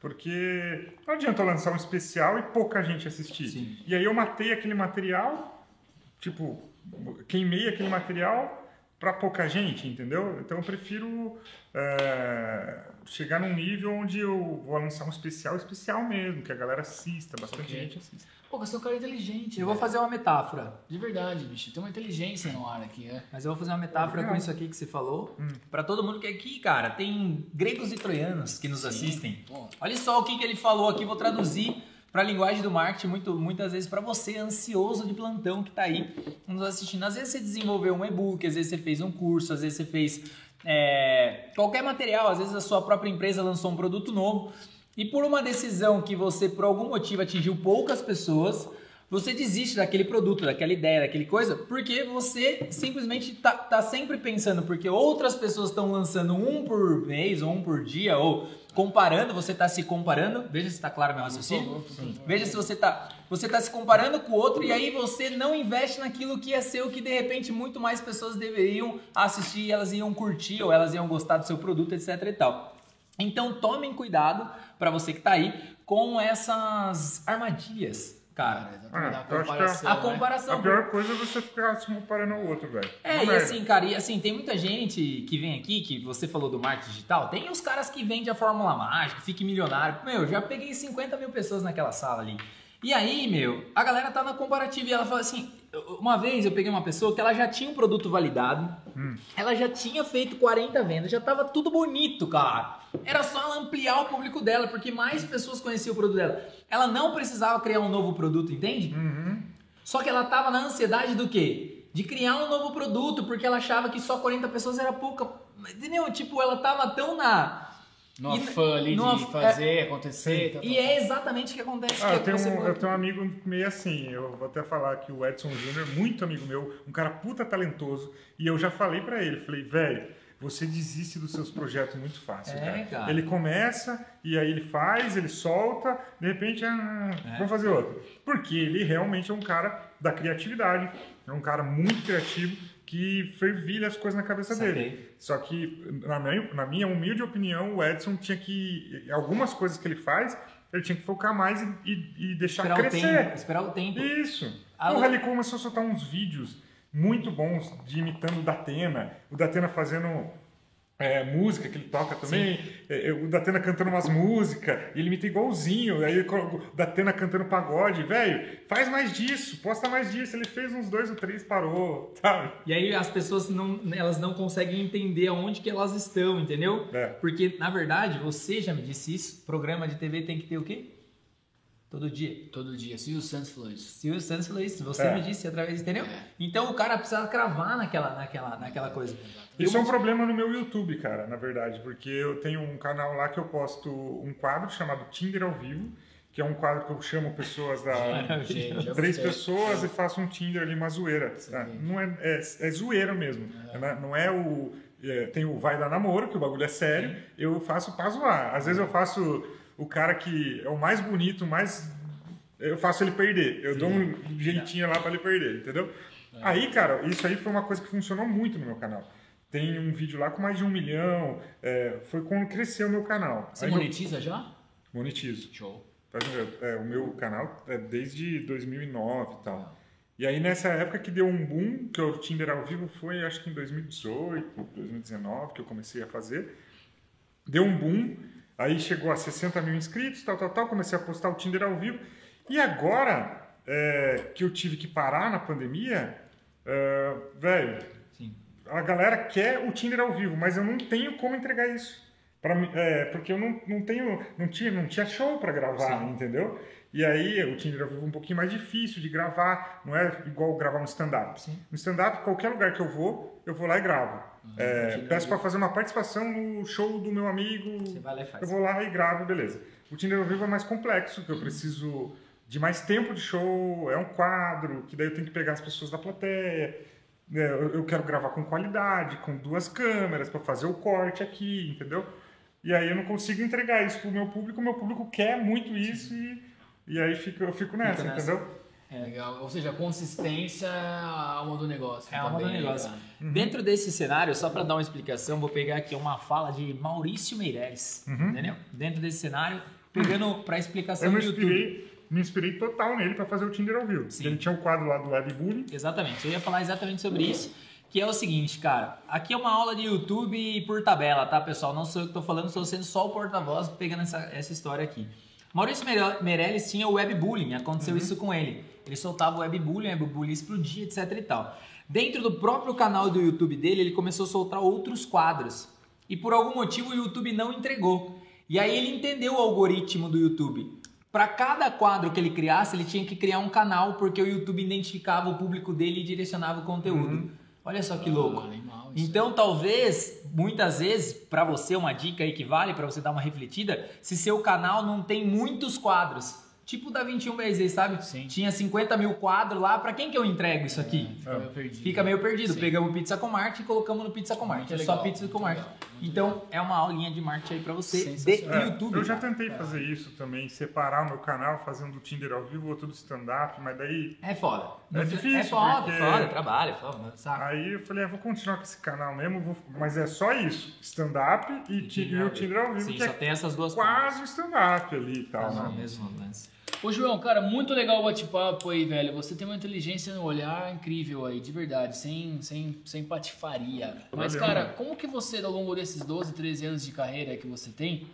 Porque não adianta eu lançar um especial e pouca gente assistir. Sim. E aí eu matei aquele material, tipo, queimei aquele material para pouca gente, entendeu? Então eu prefiro é, chegar num nível onde eu vou lançar um especial especial mesmo, que a galera assista, bastante Ok. gente assista. Pô, você é um cara inteligente. Eu vou velho. fazer uma metáfora. De verdade, bicho. Tem uma inteligência no ar aqui, é. Mas eu vou fazer uma metáfora Legal. com isso aqui que você falou. Pra todo mundo que é aqui, cara, tem gregos e troianos que nos assistem. Pô, Olha só o que, que ele falou aqui, vou traduzir para a linguagem do marketing, muito, muitas vezes para você, ansioso de plantão que está aí nos assistindo. Às vezes você desenvolveu um e-book, às vezes você fez um curso, às vezes você fez é, qualquer material, às vezes a sua própria empresa lançou um produto novo e por uma decisão que você, por algum motivo, atingiu poucas pessoas, você desiste daquele produto, daquela ideia, daquele coisa, porque você simplesmente tá, tá sempre pensando, porque outras pessoas estão lançando um por mês ou um por dia, ou comparando, você tá se comparando, veja se está claro meu raciocínio. Veja se você tá, você tá se comparando com o outro e aí você não investe naquilo que é seu, que de repente muito mais pessoas deveriam assistir, e elas iam curtir ou elas iam gostar do seu produto, etc e tal. Então tomem cuidado para você que tá aí com essas armadilhas, cara. Cara, exatamente. Ah, a- comparação, A né? comparação. A pior coisa é você ficar se comparando ao outro, velho. É, Uma e merda. assim, cara, e assim, tem muita gente que vem aqui, que você falou do marketing digital, tem os caras que vendem a fórmula mágica, fique milionário. Meu, já peguei 50 mil pessoas naquela sala ali. E aí, meu, a galera tá na comparativa e ela fala assim: uma vez eu peguei uma pessoa que ela já tinha um produto validado, ela já tinha feito 40 vendas, já tava tudo bonito, cara. Era só ela ampliar o público dela, porque mais pessoas conheciam o produto dela. Ela não precisava criar um novo produto, entende? Uhum. Só que ela tava na ansiedade do quê? De criar um novo produto, porque ela achava que só 40 pessoas era pouca. Entendeu? Tipo, ela tava tão na. Numa E- fã ali numa- de fazer, acontecer. tal, E tal, é exatamente o que acontece. Ah, que eu tenho, um, eu tenho um amigo meio assim, eu vou até falar que o Edson Júnior, muito amigo meu, um cara puta talentoso, e eu já falei pra ele, falei, velho, você desiste dos seus projetos muito fácil, É, cara. cara. Ele começa, e aí ele faz, ele solta, de repente, ah, É. vamos fazer outro. Porque ele realmente é um cara da criatividade, é um cara muito criativo, que fervilha as coisas na cabeça Saquei. dele. Só que, na minha, na minha humilde opinião, o Edson tinha que. Algumas coisas que ele faz, ele tinha que focar mais e, e- e deixar Esperar o crescer. tempo. Esperar o tempo. Isso. A- O Rally começou a soltar uns vídeos muito bons de imitando o Datena. O Datena fazendo é, música que ele toca também. É, é, o Datena cantando umas músicas. e Ele imita igualzinho. Aí o Datena cantando pagode. Velho, faz mais disso. Posta mais disso. Ele fez uns dois ou três, parou. Sabe? E aí as pessoas não, elas não conseguem entender aonde que elas estão, entendeu? É. Porque, na verdade, você já me disse isso, programa de TV tem que ter o quê? Todo dia. Todo dia. Silvio Santos falou isso. Silvio Santos falou isso, você É. me disse através, entendeu? É. Então o cara precisa cravar naquela, naquela, naquela coisa. Isso é um problema no meu YouTube, cara, na verdade, porque eu tenho um canal lá que eu posto um quadro chamado Tinder ao vivo, que é um quadro que eu chamo pessoas da Gênio, já três gostei. pessoas e faço um Tinder ali, uma zoeira. Tá? Não é, é, é zoeira mesmo. né? Não é o. é, tem o vai dar namoro, que o bagulho é sério. Eu faço pra zoar. Às vezes eu faço o cara que é o mais bonito, o mais. Eu faço ele perder. Eu dou um jeitinho lá pra ele perder, entendeu? É. Aí, cara, isso aí foi uma coisa que funcionou muito no meu canal. Tem um vídeo lá com mais de um milhão. é, foi quando cresceu o meu canal. Você Aí eu monetiza já? monetizo. Show. É, o meu canal é desde 2009 e tal. E aí nessa época que deu um boom, que o Tinder ao vivo foi acho que em 2018, 2019 que eu comecei a fazer. Deu um boom, aí chegou a 60 mil inscritos, tal, tal, tal. Comecei a postar o Tinder ao vivo. E agora é, que eu tive que parar na pandemia, é, velho, a galera quer o Tinder ao vivo, mas eu não tenho como entregar isso. Pra, mim- é, porque eu não, não tenho, não tinha, não tinha show para gravar, Sim. entendeu? E aí o Tinder é um pouquinho mais difícil de gravar, não é igual gravar um stand-up. Sim. No stand-up, qualquer lugar que eu vou, eu vou lá e gravo. É, Tinder peço para fazer uma participação no show do meu amigo, Você vai lá e faz. eu vou lá e gravo, beleza. O Tinder ao vivo é mais complexo, que eu preciso de mais tempo de show, é um quadro, que daí eu tenho que pegar as pessoas da plateia. né, Eu quero gravar com qualidade, com duas câmeras, para fazer o corte aqui, entendeu? E aí eu não consigo entregar isso pro meu público, o meu público quer muito isso e, e aí fico, eu fico nessa, nessa. entendeu? Legal. Ou seja, consistência é a alma do negócio. É a alma do também, negócio. cara. Dentro desse cenário, só para dar uma explicação, vou pegar aqui uma fala de Maurício Meirelles, Uhum. entendeu? Dentro desse cenário, pegando para explicação Eu me do YouTube. inspirei, me inspirei total nele para fazer o Tinder ao vivo. Sim. Ele tinha um quadro lá do Webbullying. Exatamente, eu ia falar exatamente sobre isso. Que é o seguinte, cara. Aqui é uma aula de YouTube por tabela, tá, pessoal? Não sou eu que tô falando, estou sendo só o porta-voz pegando essa, essa história aqui. Maurício Meirelles tinha o webbullying, aconteceu isso com ele. Ele soltava o webbullying, o webbullying explodia, etc e tal. Dentro do próprio canal do YouTube dele, ele começou a soltar outros quadros. E por algum motivo o YouTube não entregou. E aí ele entendeu o algoritmo do YouTube. Para cada quadro que ele criasse, ele tinha que criar um canal, porque o YouTube identificava o público dele e direcionava o conteúdo. Olha só que louco. Animal, Então, talvez, muitas vezes, para você, uma dica aí que vale para você dar uma refletida, se seu canal não tem muitos quadros. Tipo o da 21 vezes, sabe? Sim. Tinha 50 mil quadros lá, para quem que eu entrego isso aqui? Fica meio perdido. Fica meio perdido. Sim. Pegamos Pizza com Marte e colocamos no Pizza com Marte. É só legal, Pizza com Marte. legal, Então, é uma aulinha de Marte aí para você de. É, YouTube. eu já cara. tentei fazer isso também, separar o meu canal fazendo o Tinder ao vivo, outro do stand-up, mas daí É foda. É difícil, É foda, porque- foda, trabalho, foda, saco. Aí eu falei, ah, vou continuar com esse canal mesmo, vou- mas é só isso, stand-up e, ti- e o Tinder ao vivo, Sim, que só é tem essas duas quase o stand-up ali e tal, coisas. né? mesmo lance. Ô, João, cara, muito legal o bate-papo aí, velho. Você tem uma inteligência no olhar incrível aí, de verdade, sem, sem, sem patifaria. Mas, cara, como que você, ao longo desses 12, 13 anos de carreira que você tem,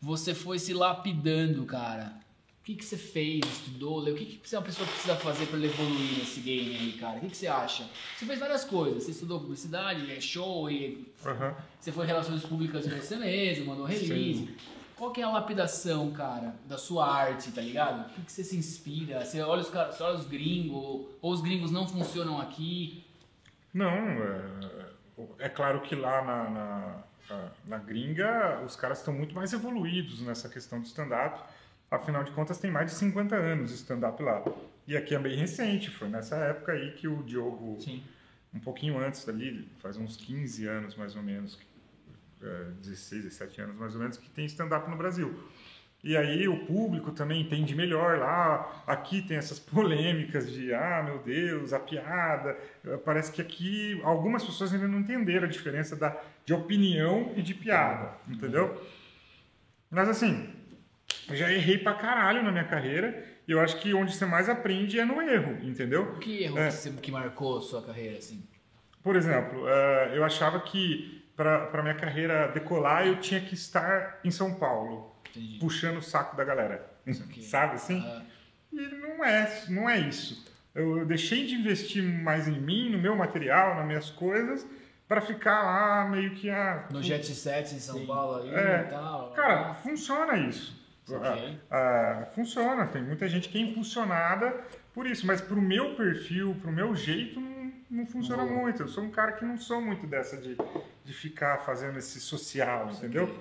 você foi se lapidando, cara? O que, que você fez, estudou, leu? O que, que uma pessoa precisa fazer pra ele evoluir nesse game aí, cara? O que, que você acha? Você fez várias coisas. Você estudou publicidade, é show, e Aham. você foi em relações públicas de você mesmo, mandou release. Qual que é a lapidação, cara, da sua arte, tá ligado? O que, que você se inspira? Você olha os, caras, olha os gringos, ou os gringos não funcionam aqui. Não, é, é claro que lá na, na, na- gringa os caras estão muito mais evoluídos nessa questão do stand-up. Afinal de contas, tem mais de 50 anos de stand-up lá. E aqui é bem recente, foi nessa época aí que o Diogo, Sim. um pouquinho antes ali, faz uns 15 anos mais ou menos, 16, 17 anos mais ou menos, que tem stand-up no Brasil. E aí o público também entende melhor lá. Aqui tem essas polêmicas de, ah, meu Deus, a piada. Parece que aqui algumas pessoas ainda não entenderam a diferença da, de opinião e de piada, entendeu? Mas assim, eu já errei pra caralho na minha carreira. E eu acho que onde você mais aprende é no erro, entendeu? Que erro É. que, você- que marcou a sua carreira, assim? Por exemplo, eh, eu achava que para minha carreira decolar eu tinha que estar em São Paulo, Entendi. puxando o saco da galera. *laughs* Sabe assim? Ah, E não é, não é isso. Eu, eu deixei de investir mais em mim, no meu material, nas minhas coisas, para ficar lá meio que a. no Jet Set em São Paulo aí É. e tal. Cara, funciona isso. Ah, ah, funciona. Tem muita gente que é impulsionada por isso, mas pro meu perfil, pro meu jeito, não, não funciona Boa. muito. Eu sou um cara que não sou muito dessa de, de ficar fazendo esse social, entendeu?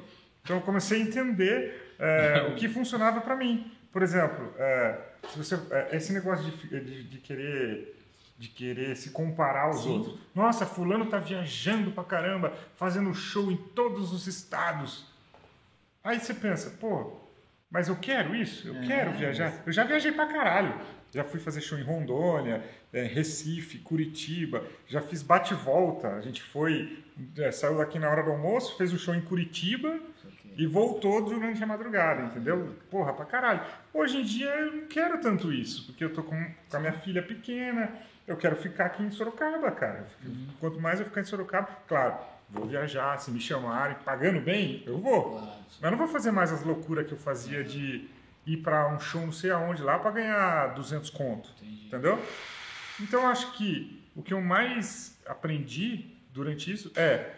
Então eu comecei a entender é, *laughs* o que funcionava para mim. Por exemplo, é, se você, é, esse negócio de, de, de querer de querer se comparar aos Sim. outros. Nossa, fulano tá viajando pra caramba, fazendo show em todos os estados. Aí você pensa, pô, mas eu quero isso? Eu É, quero viajar. Eu já viajei pra caralho. Já fui fazer show em Rondônia, é, Recife, Curitiba. Já fiz bate-volta. A gente foi, é, saiu daqui na hora do almoço, fez o show em Curitiba e voltou durante a madrugada, entendeu? Porra, pra caralho. Hoje em dia eu não quero tanto isso, porque eu tô com, com a minha filha pequena, eu quero ficar aqui em Sorocaba, cara. Quanto mais eu ficar em Sorocaba, claro, vou viajar, se me chamarem, pagando bem, eu vou. Claro. Mas não vou fazer mais as loucuras que eu fazia de ir pra um show não sei aonde lá pra ganhar 200 conto, Entendi. entendeu? Então acho que o que eu mais aprendi durante isso é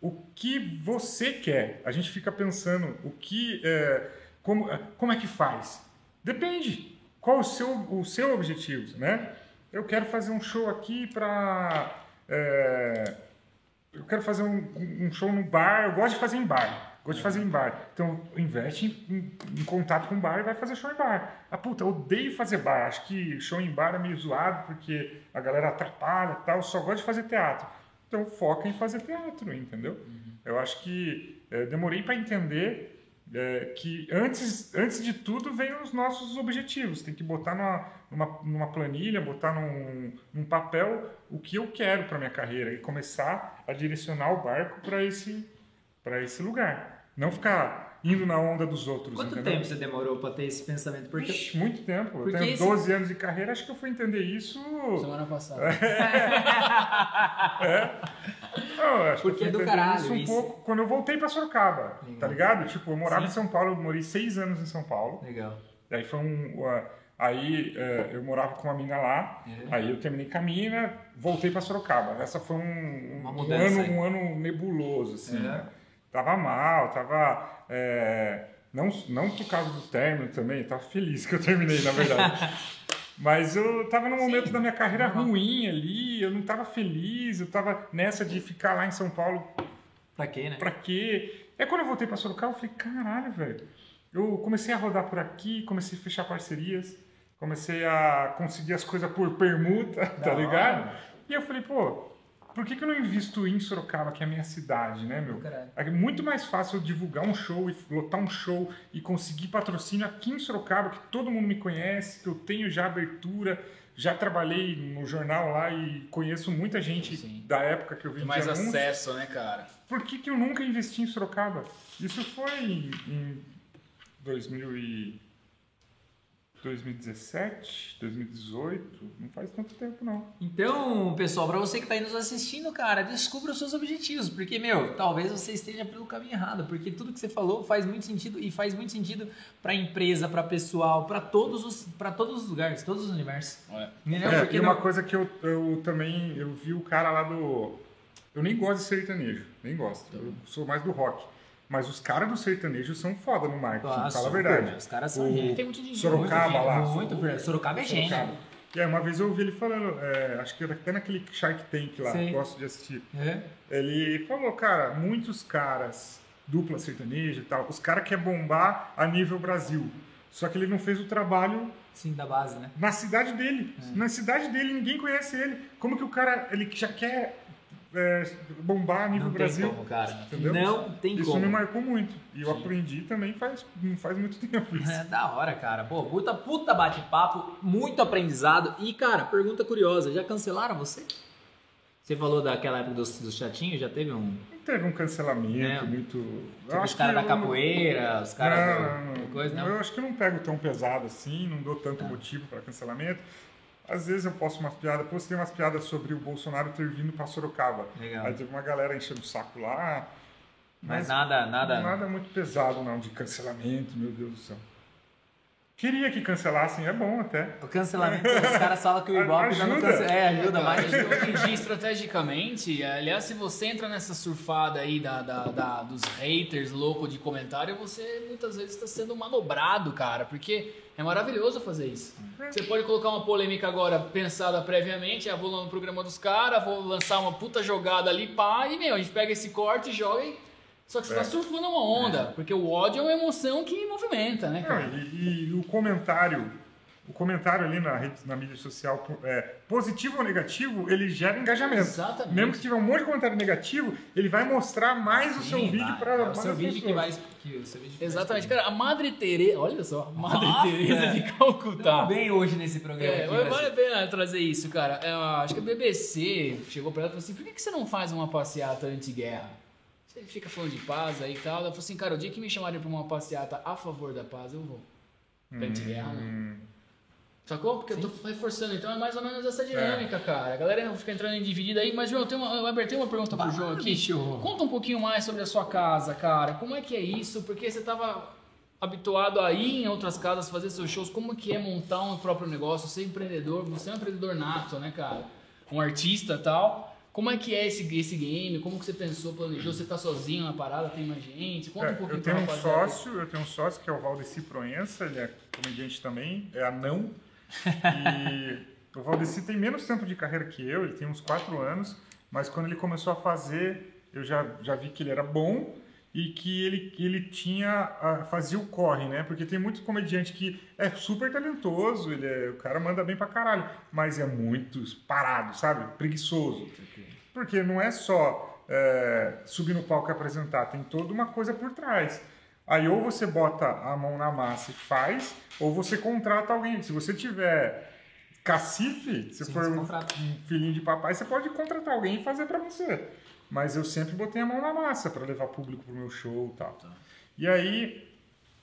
o que você quer. A gente fica pensando o que é, como, é, como é que faz. Depende. Qual o seu, o seu objetivo, né? Eu quero fazer um show aqui para eu quero fazer um, um show no bar, eu gosto de fazer em bar. Gosto de fazer em bar. Então, investe em, em- em contato com bar e vai fazer show em bar. Ah, puta, eu odeio fazer bar. Acho que show em bar é meio zoado porque a galera atrapalha e tal. Eu só gosto de fazer teatro. Então, foca em fazer teatro, entendeu? Eu acho que eh, demorei para entender eh, que antes, antes de tudo vem os nossos objetivos. Tem que botar numa, numa, numa planilha, botar num, num papel o que eu quero para minha carreira e começar a direcionar o barco para esse, para esse lugar. Não ficar indo na onda dos outros. Quanto entendeu? tempo você demorou pra ter esse pensamento? Porque Ixi, muito tempo. Eu Porque tenho esse- 12 anos de carreira, acho que eu fui entender isso. Semana passada. *laughs* *laughs* Eu acho Porque que é eu do fui entender caralho isso um isso. pouco quando eu voltei pra Sorocaba, Legal. tá ligado? Tipo, eu morava Sim. em São Paulo, eu morei seis anos em São Paulo. Legal. Daí foi um. uh, aí uh, eu morava com uma mina lá, É. aí eu terminei com a mina, voltei pra Sorocaba. Essa foi um, Uma um, mudança ano, aí. um ano nebuloso, assim. É. né? Tava mal, tava. é, não, não por causa do término também, tava feliz que eu terminei, na verdade. *laughs* Mas eu tava num momento Sim, da minha carreira ruim ali, eu não tava feliz, eu tava nessa de ficar lá em São Paulo Pra quê, né? Pra quê? É quando eu voltei pra Sorocaba, eu falei, caralho, velho. Eu comecei a rodar por aqui, comecei a fechar parcerias, comecei a conseguir as coisas por permuta, *laughs* tá hora. ligado? E eu falei, pô, por que, que eu não invisto em Sorocaba, que é a minha cidade, né, meu? Caralho. É muito mais fácil eu divulgar um show e lotar um show e conseguir patrocínio aqui em Sorocaba, que todo mundo me conhece, que eu tenho já abertura, já trabalhei no jornal lá e conheço muita gente Sim. da época que eu vi mais acesso, né, cara? por que, que eu nunca investi em Sorocaba? Isso foi em, em 2000 e 2017, 2018, não faz tanto tempo não. Então, pessoal, pra você que tá aí nos assistindo, cara, descubra os seus objetivos. Porque, meu, talvez você esteja pelo caminho errado. Porque tudo que você falou faz muito sentido e faz muito sentido pra empresa, pra pessoal, pra todos os, pra todos os lugares, todos os universos. É. Entendeu? É, e uma não- coisa que eu, eu também, eu vi o cara lá do... Eu nem gosto de sertanejo, nem gosto. Eu sou mais do rock. Mas os caras do sertanejo são foda no marketing, Ah, fala a verdade. Os caras são O- gente. Tem muito dinheiro. Sorocaba muito, lá. Muito, muito, Sorocaba é gênio. E aí uma vez eu ouvi ele falando, é, acho que era até naquele Shark Tank lá, Sim. gosto de assistir. É. Ele falou, cara, muitos caras, dupla sertaneja e tal, os caras querem bombar a nível Brasil. Só que ele não fez o trabalho Sim, da base, né? na cidade dele. É. Na cidade dele, ninguém conhece ele. Como que o cara, ele já quer é, bombar nível Não Brasil? tem como, cara. Entendeu? Não tem Isso como. me marcou muito. E eu Sim. aprendi também faz, não faz muito *laughs* tempo isso. É da hora, cara. Pô, puta, puta bate-papo, muito aprendizado. E, cara, pergunta curiosa: já cancelaram você? Você falou daquela época dos, dos chatinhos, já teve um. Não teve um cancelamento É. muito... Tipo, os caras da eu- capoeira, os caras não, não, não. coisa, não? Eu acho que eu não pego tão pesado assim, não dou tanto Tá. motivo para cancelamento. Às vezes eu posto umas piadas, postei umas piadas sobre o Bolsonaro ter vindo para Sorocaba. Legal. Aí teve uma galera enchendo o saco lá. Mas nada, nada. Nada muito pesado não, de cancelamento, meu Deus do céu. Queria que cancelassem, é bom até. O cancelamento, os caras falam que o *laughs* Ibope já não Ajuda. cancela. É, ajuda, mas Mas hoje em dia, estrategicamente, aliás, se você entra nessa surfada aí da, da- da- dos haters loucos de comentário, você muitas vezes está sendo manobrado, cara, porque é maravilhoso fazer isso. Você pode colocar uma polêmica agora pensada previamente, ah, vou lá no programa dos caras, vou lançar uma puta jogada ali, pá, e meu, a gente pega esse corte e joga e. Só que você É. tá surfando uma onda, porque o ódio é uma emoção que movimenta, né, Não, cara? e, e o comentário, o comentário ali na, rede, na mídia social, é, positivo ou negativo, ele gera engajamento. Exatamente. Mesmo que tiver um monte de comentário negativo, ele vai mostrar mais o seu Sim, vídeo vai. para É mais o seu vídeo que vai. Que o seu vídeo que vai Exatamente, cara. A Madre Teresa, olha só, Madre Nossa! Teresa de Calcutá. Tamo bem hoje nesse programa É, aqui, mas vale a pena trazer isso, cara. É, acho que a BBC chegou pra ela e falou assim: por que, que você não faz uma passeata anti-guerra? Você fica falando de paz aí e tal. Ela falou assim: cara, o dia que me chamarem pra uma passeata a favor da paz, eu vou. Pra anti-guerra, não. Sacou? Porque eu tô reforçando. Então é mais ou menos essa dinâmica, cara. A galera fica entrando em dividida aí. Mas, João, tem uma, eu abertei uma pergunta pro João aqui. bicho. Conta um pouquinho mais sobre a sua casa, cara. Como é que é isso? Porque você tava habituado a ir em outras casas fazer seus shows. Como que é montar um próprio negócio? Ser empreendedor. Você é um empreendedor nato, né, cara? Um artista e tal. Como é que é esse, esse game? Como que você pensou, planejou? Você tá sozinho na parada? Tem mais gente? Conta é, um pouquinho eu tenho um sócio, eu tenho um sócio que é o Valdeci Proença, ele é comediante também, é anão. E o Valdeci tem menos tempo de carreira que eu, ele tem uns 4 anos, mas quando ele começou a fazer, eu já, já vi que ele era bom e que ele, ele tinha fazia o corre, né? Porque tem muitos comediantes que é super talentoso, ele é, o cara manda bem pra caralho, mas é muito parado, sabe? Preguiçoso. Porque não é só é, subir no palco e apresentar, tem toda uma coisa por trás. Aí ou você bota a mão na massa e faz, ou você contrata alguém. Se você tiver cacife, se for um, filhinho de papai, você pode contratar alguém e fazer pra você. Mas eu sempre botei a mão na massa pra levar público pro meu show e tal. E aí,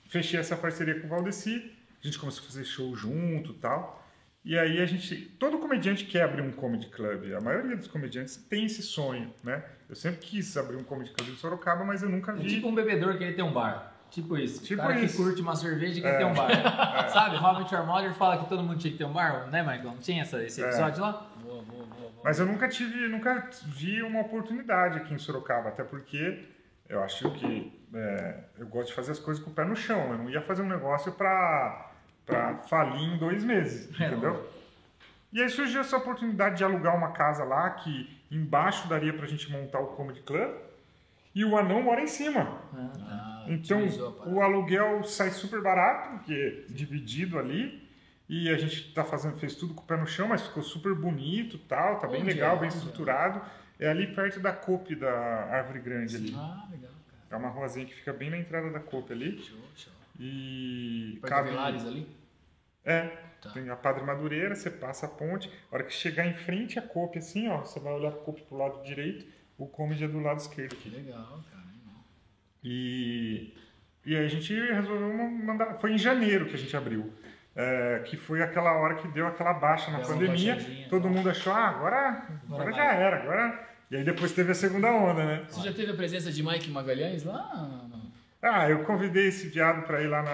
fechei essa parceria com o Valdeci, a gente começou a fazer show junto e tal. E aí a gente, todo comediante quer abrir um comedy club. A maioria dos comediantes tem esse sonho, né? Eu sempre quis abrir um comedy club em Sorocaba, mas eu nunca É vi. tipo um bebedor que ele tem um bar. Tipo isso. Tipo o cara isso. que curte uma cerveja e quer É. ter um bar. *laughs* Sabe? Robert Armoller fala que todo mundo tinha que ter um bar, né, Michael? Não tinha essa, esse É. episódio lá? Boa, boa, boa, boa. Mas eu nunca tive, nunca vi uma oportunidade aqui em Sorocaba, até porque eu acho que é, eu gosto de fazer as coisas com o pé no chão. Eu não ia fazer um negócio pra, pra falir em dois meses, É, entendeu? E aí surgiu essa oportunidade de alugar uma casa lá, que embaixo daria pra gente montar o Comedy Club, e o anão mora em cima. Ah, Então, o aluguel sai super barato, porque é dividido ali. E a gente tá fazendo, fez tudo com o pé no chão, mas ficou super bonito tal, tá bem Onde legal, é? bem Onde é? estruturado. É ali perto da COP da Árvore Grande ali. Ah, legal, cara. É uma ruazinha que fica bem na entrada da COP ali. Show, show. E Perto da Vilares ali? É, Tá. tem a Padre Madureira, você passa a ponte. A hora que chegar em frente à COP, assim, ó, você vai olhar a COP pro lado direito, o Comedy é do lado esquerdo Que legal, cara. E, e aí a gente resolveu ma- mandar. Foi em janeiro que a gente abriu. É, que foi aquela hora que deu aquela baixa na Deu pandemia. Todo tá. mundo achou, ah, agora, agora, Agora já era, agora. E aí depois teve a segunda onda, né? Você já teve a presença de Mike Magalhães lá? Ah, eu convidei esse viado pra ir lá na,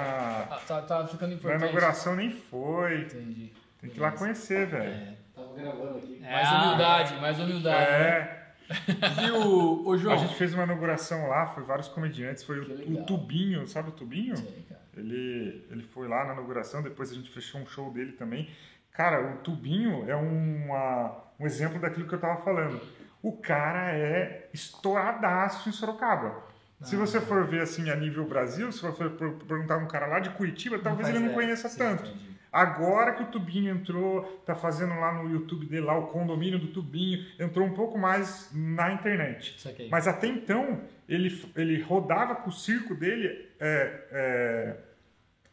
Ah, tá, tá ficando na importante. inauguração, nem foi. Entendi. Tem que ir lá conhecer, velho. É. Tava gravando aqui. É, mais ah, humildade, mais humildade. né? Viu, ô João? a gente fez uma inauguração lá, foi vários comediantes, foi o, o Tubinho, sabe o Tubinho? Sei, cara. Ele, ele foi lá na inauguração, depois a gente fechou um show dele também. Cara, o Tubinho é uma, um exemplo daquilo que eu tava falando. O cara é estouradaço em Sorocaba. Se você for ver assim a nível Brasil, se você for perguntar um cara lá de Curitiba, talvez ele não conheça Sim, tanto. entendi. Agora que o Tubinho entrou, tá fazendo lá no YouTube dele, lá o condomínio do Tubinho, entrou um pouco mais na internet. Mas até então, ele, ele rodava com o circo dele é, é,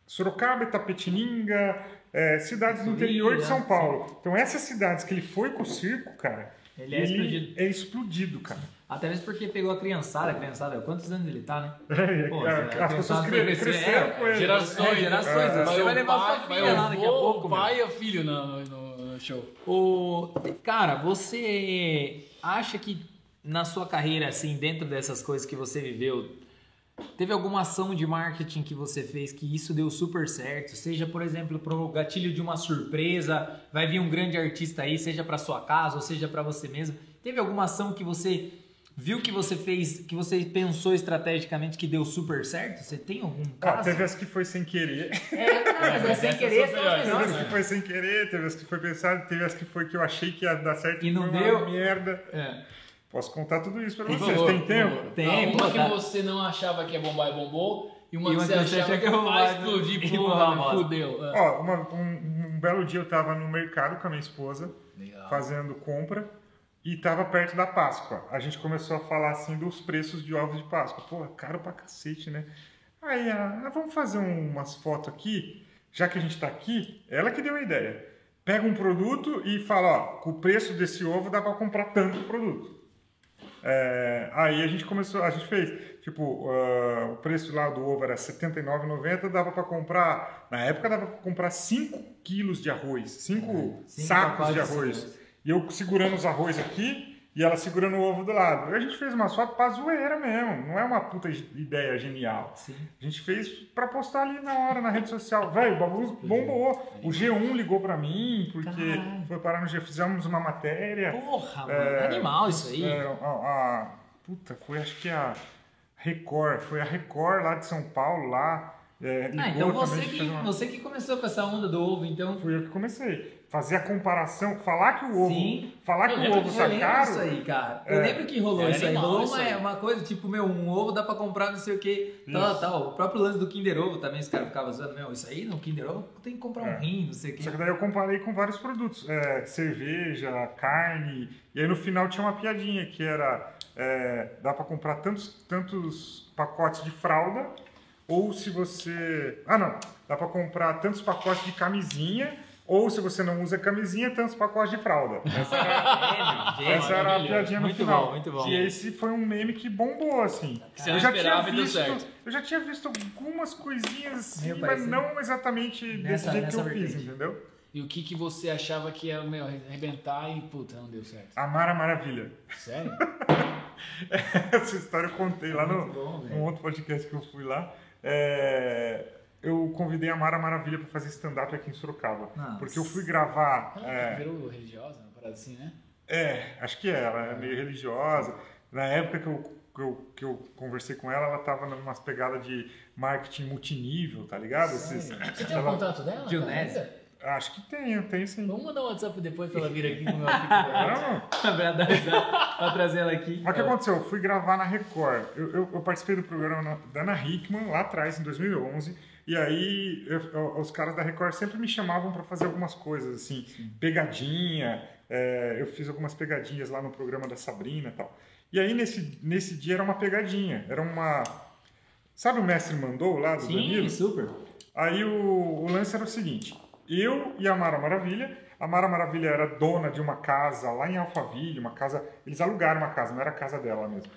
Sorocaba, Itapetininga, é, cidades do interior de São sim. Paulo. Então essas cidades que ele foi com o circo, cara, Ele é explodido. é explodido, cara. Até mesmo porque pegou a criançada, a criançada, quantos anos ele tá, né? *laughs* Pô, É, a as criançada pessoas foi cre- crescer, cresceram é, com ele. gerações, É, gerações. É. Você vai levar sua filha lá daqui a pouco, O pai e o filho no, no- no show. O, cara, você acha que na sua carreira, assim, dentro dessas coisas que você viveu, teve alguma ação de marketing que você fez que isso deu super certo? Seja, por exemplo, pro gatilho de uma surpresa, vai vir um grande artista aí, seja para sua casa ou seja para você mesmo. Teve alguma ação que você viu que você fez, que você pensou estrategicamente que deu super certo? Você tem algum caso? teve as que foi sem querer, É, não, mas é mas sem essas querer, são as melhores, teve as que foi sem querer, teve as que foi pensado, teve as que foi que eu achei que ia dar certo E não foi deu? uma merda. É. Posso contar tudo isso pra vocês, favor, tem tempo? Tem, Ah, uma pô, que tá. você não achava que ia bombar e bombou, e uma E que uma você que você achava que que ia vai bombar explodir, e pô, bombar bosta. fudeu. É. Ó, uma- um, um belo dia eu tava no mercado com a minha esposa, Legal. fazendo compra, e tava perto da Páscoa. A gente começou a falar assim dos preços de ovos de Páscoa. Pô, caro pra cacete, né? Aí, ah, vamos fazer um- umas fotos aqui, já que a gente tá aqui, ela que deu a ideia. Pega um produto e fala, ó, com o preço desse ovo dá pra comprar tanto produto. É, aí a gente começou, a gente fez, tipo, ah, o preço lá do ovo era R$ 79,90, dava para comprar, na época dava para comprar 5 quilos de arroz, 5 cinco sacos de arroz. E eu segurando os arroz aqui e ela segurando o ovo do lado. A gente fez uma foto pra zoeira mesmo, não é uma puta ideia genial. Sim. A gente fez pra postar ali na hora, na rede social. *laughs* Velho, o bagulho bombou. O G1 ligou pra mim, porque Caralho. foi parar no G, fizemos uma matéria. Porra, mano. É, Animal isso aí. É, a, a- puta, foi acho que a Record, foi a Record lá de São Paulo, lá. é, Ah, então você que, uma- você que começou com essa onda do ovo, então. Fui eu que comecei. Fazer a comparação, falar que o ovo, Sim. falar Eu que o ovo que tá Eu lembro caro. disso aí, cara. Eu É. lembro que rolou Era isso aí. Rolou isso uma, aí. uma coisa, tipo, meu, um ovo dá pra comprar não sei o que, tal, Isso. tal. O próprio lance do Kinder Ovo também, os caras ficavam usando, meu, isso aí no Kinder Ovo tem que comprar É. um rim, não sei o que. Só que daí eu comparei com vários produtos, é, cerveja, carne, e aí no final tinha uma piadinha que era, é, dá pra comprar tantos, tantos pacotes de fralda, ou se você, ah não, dá pra comprar tantos pacotes de camisinha, Ou se você não usa camisinha, tem os pacotes de fralda. *laughs* Essa era, Gênio, essa era a piadinha no Muito final. bom, muito bom. E esse foi um meme que bombou, assim. Que você não esperava e deu certo. eu já tinha visto algumas coisinhas assim, mas parecido. não exatamente desse Nessa- jeito que eu fiz, vertente. entendeu? E o que, que você achava que ia meu, arrebentar e puta, não deu certo? A Mara Maravilha. Sério? *laughs* Essa história eu contei lá no, bom, num outro podcast que eu fui lá. É, eu convidei a Mara Maravilha para fazer stand-up aqui em Sorocaba. Nossa. Porque eu fui gravar. Ela é, virou religiosa, uma parada assim, né? É, acho que é, ela é meio religiosa. Na época que eu, que eu, que eu conversei com ela, ela tava numas pegadas de marketing multinível, tá ligado? Esses-? Você tem o ela- contato dela? Dionésio? ainda? Acho que tem, tem sim. Vamos mandar um WhatsApp depois pra ela vir aqui com o meu. Não, pra, trazer ela aqui. mas o que aconteceu? Eu fui gravar na Record. Eu, eu- eu participei do programa da Ana Hickman, lá atrás, em 2011. E aí, eu- eu- os caras da Record sempre me chamavam para fazer algumas coisas, assim, pegadinha. é, eu fiz algumas pegadinhas lá no programa da Sabrina e tal. E aí, nesse, nesse dia, era uma pegadinha. Era uma. Sabe o Mestre Mandou lá do Sim, Danilo? super. Aí o, o lance era o seguinte: eu e a Mara Maravilha. A Mara Maravilha era dona de uma casa lá em Alphaville, uma casa. Eles alugaram uma casa, não era a casa dela mesmo.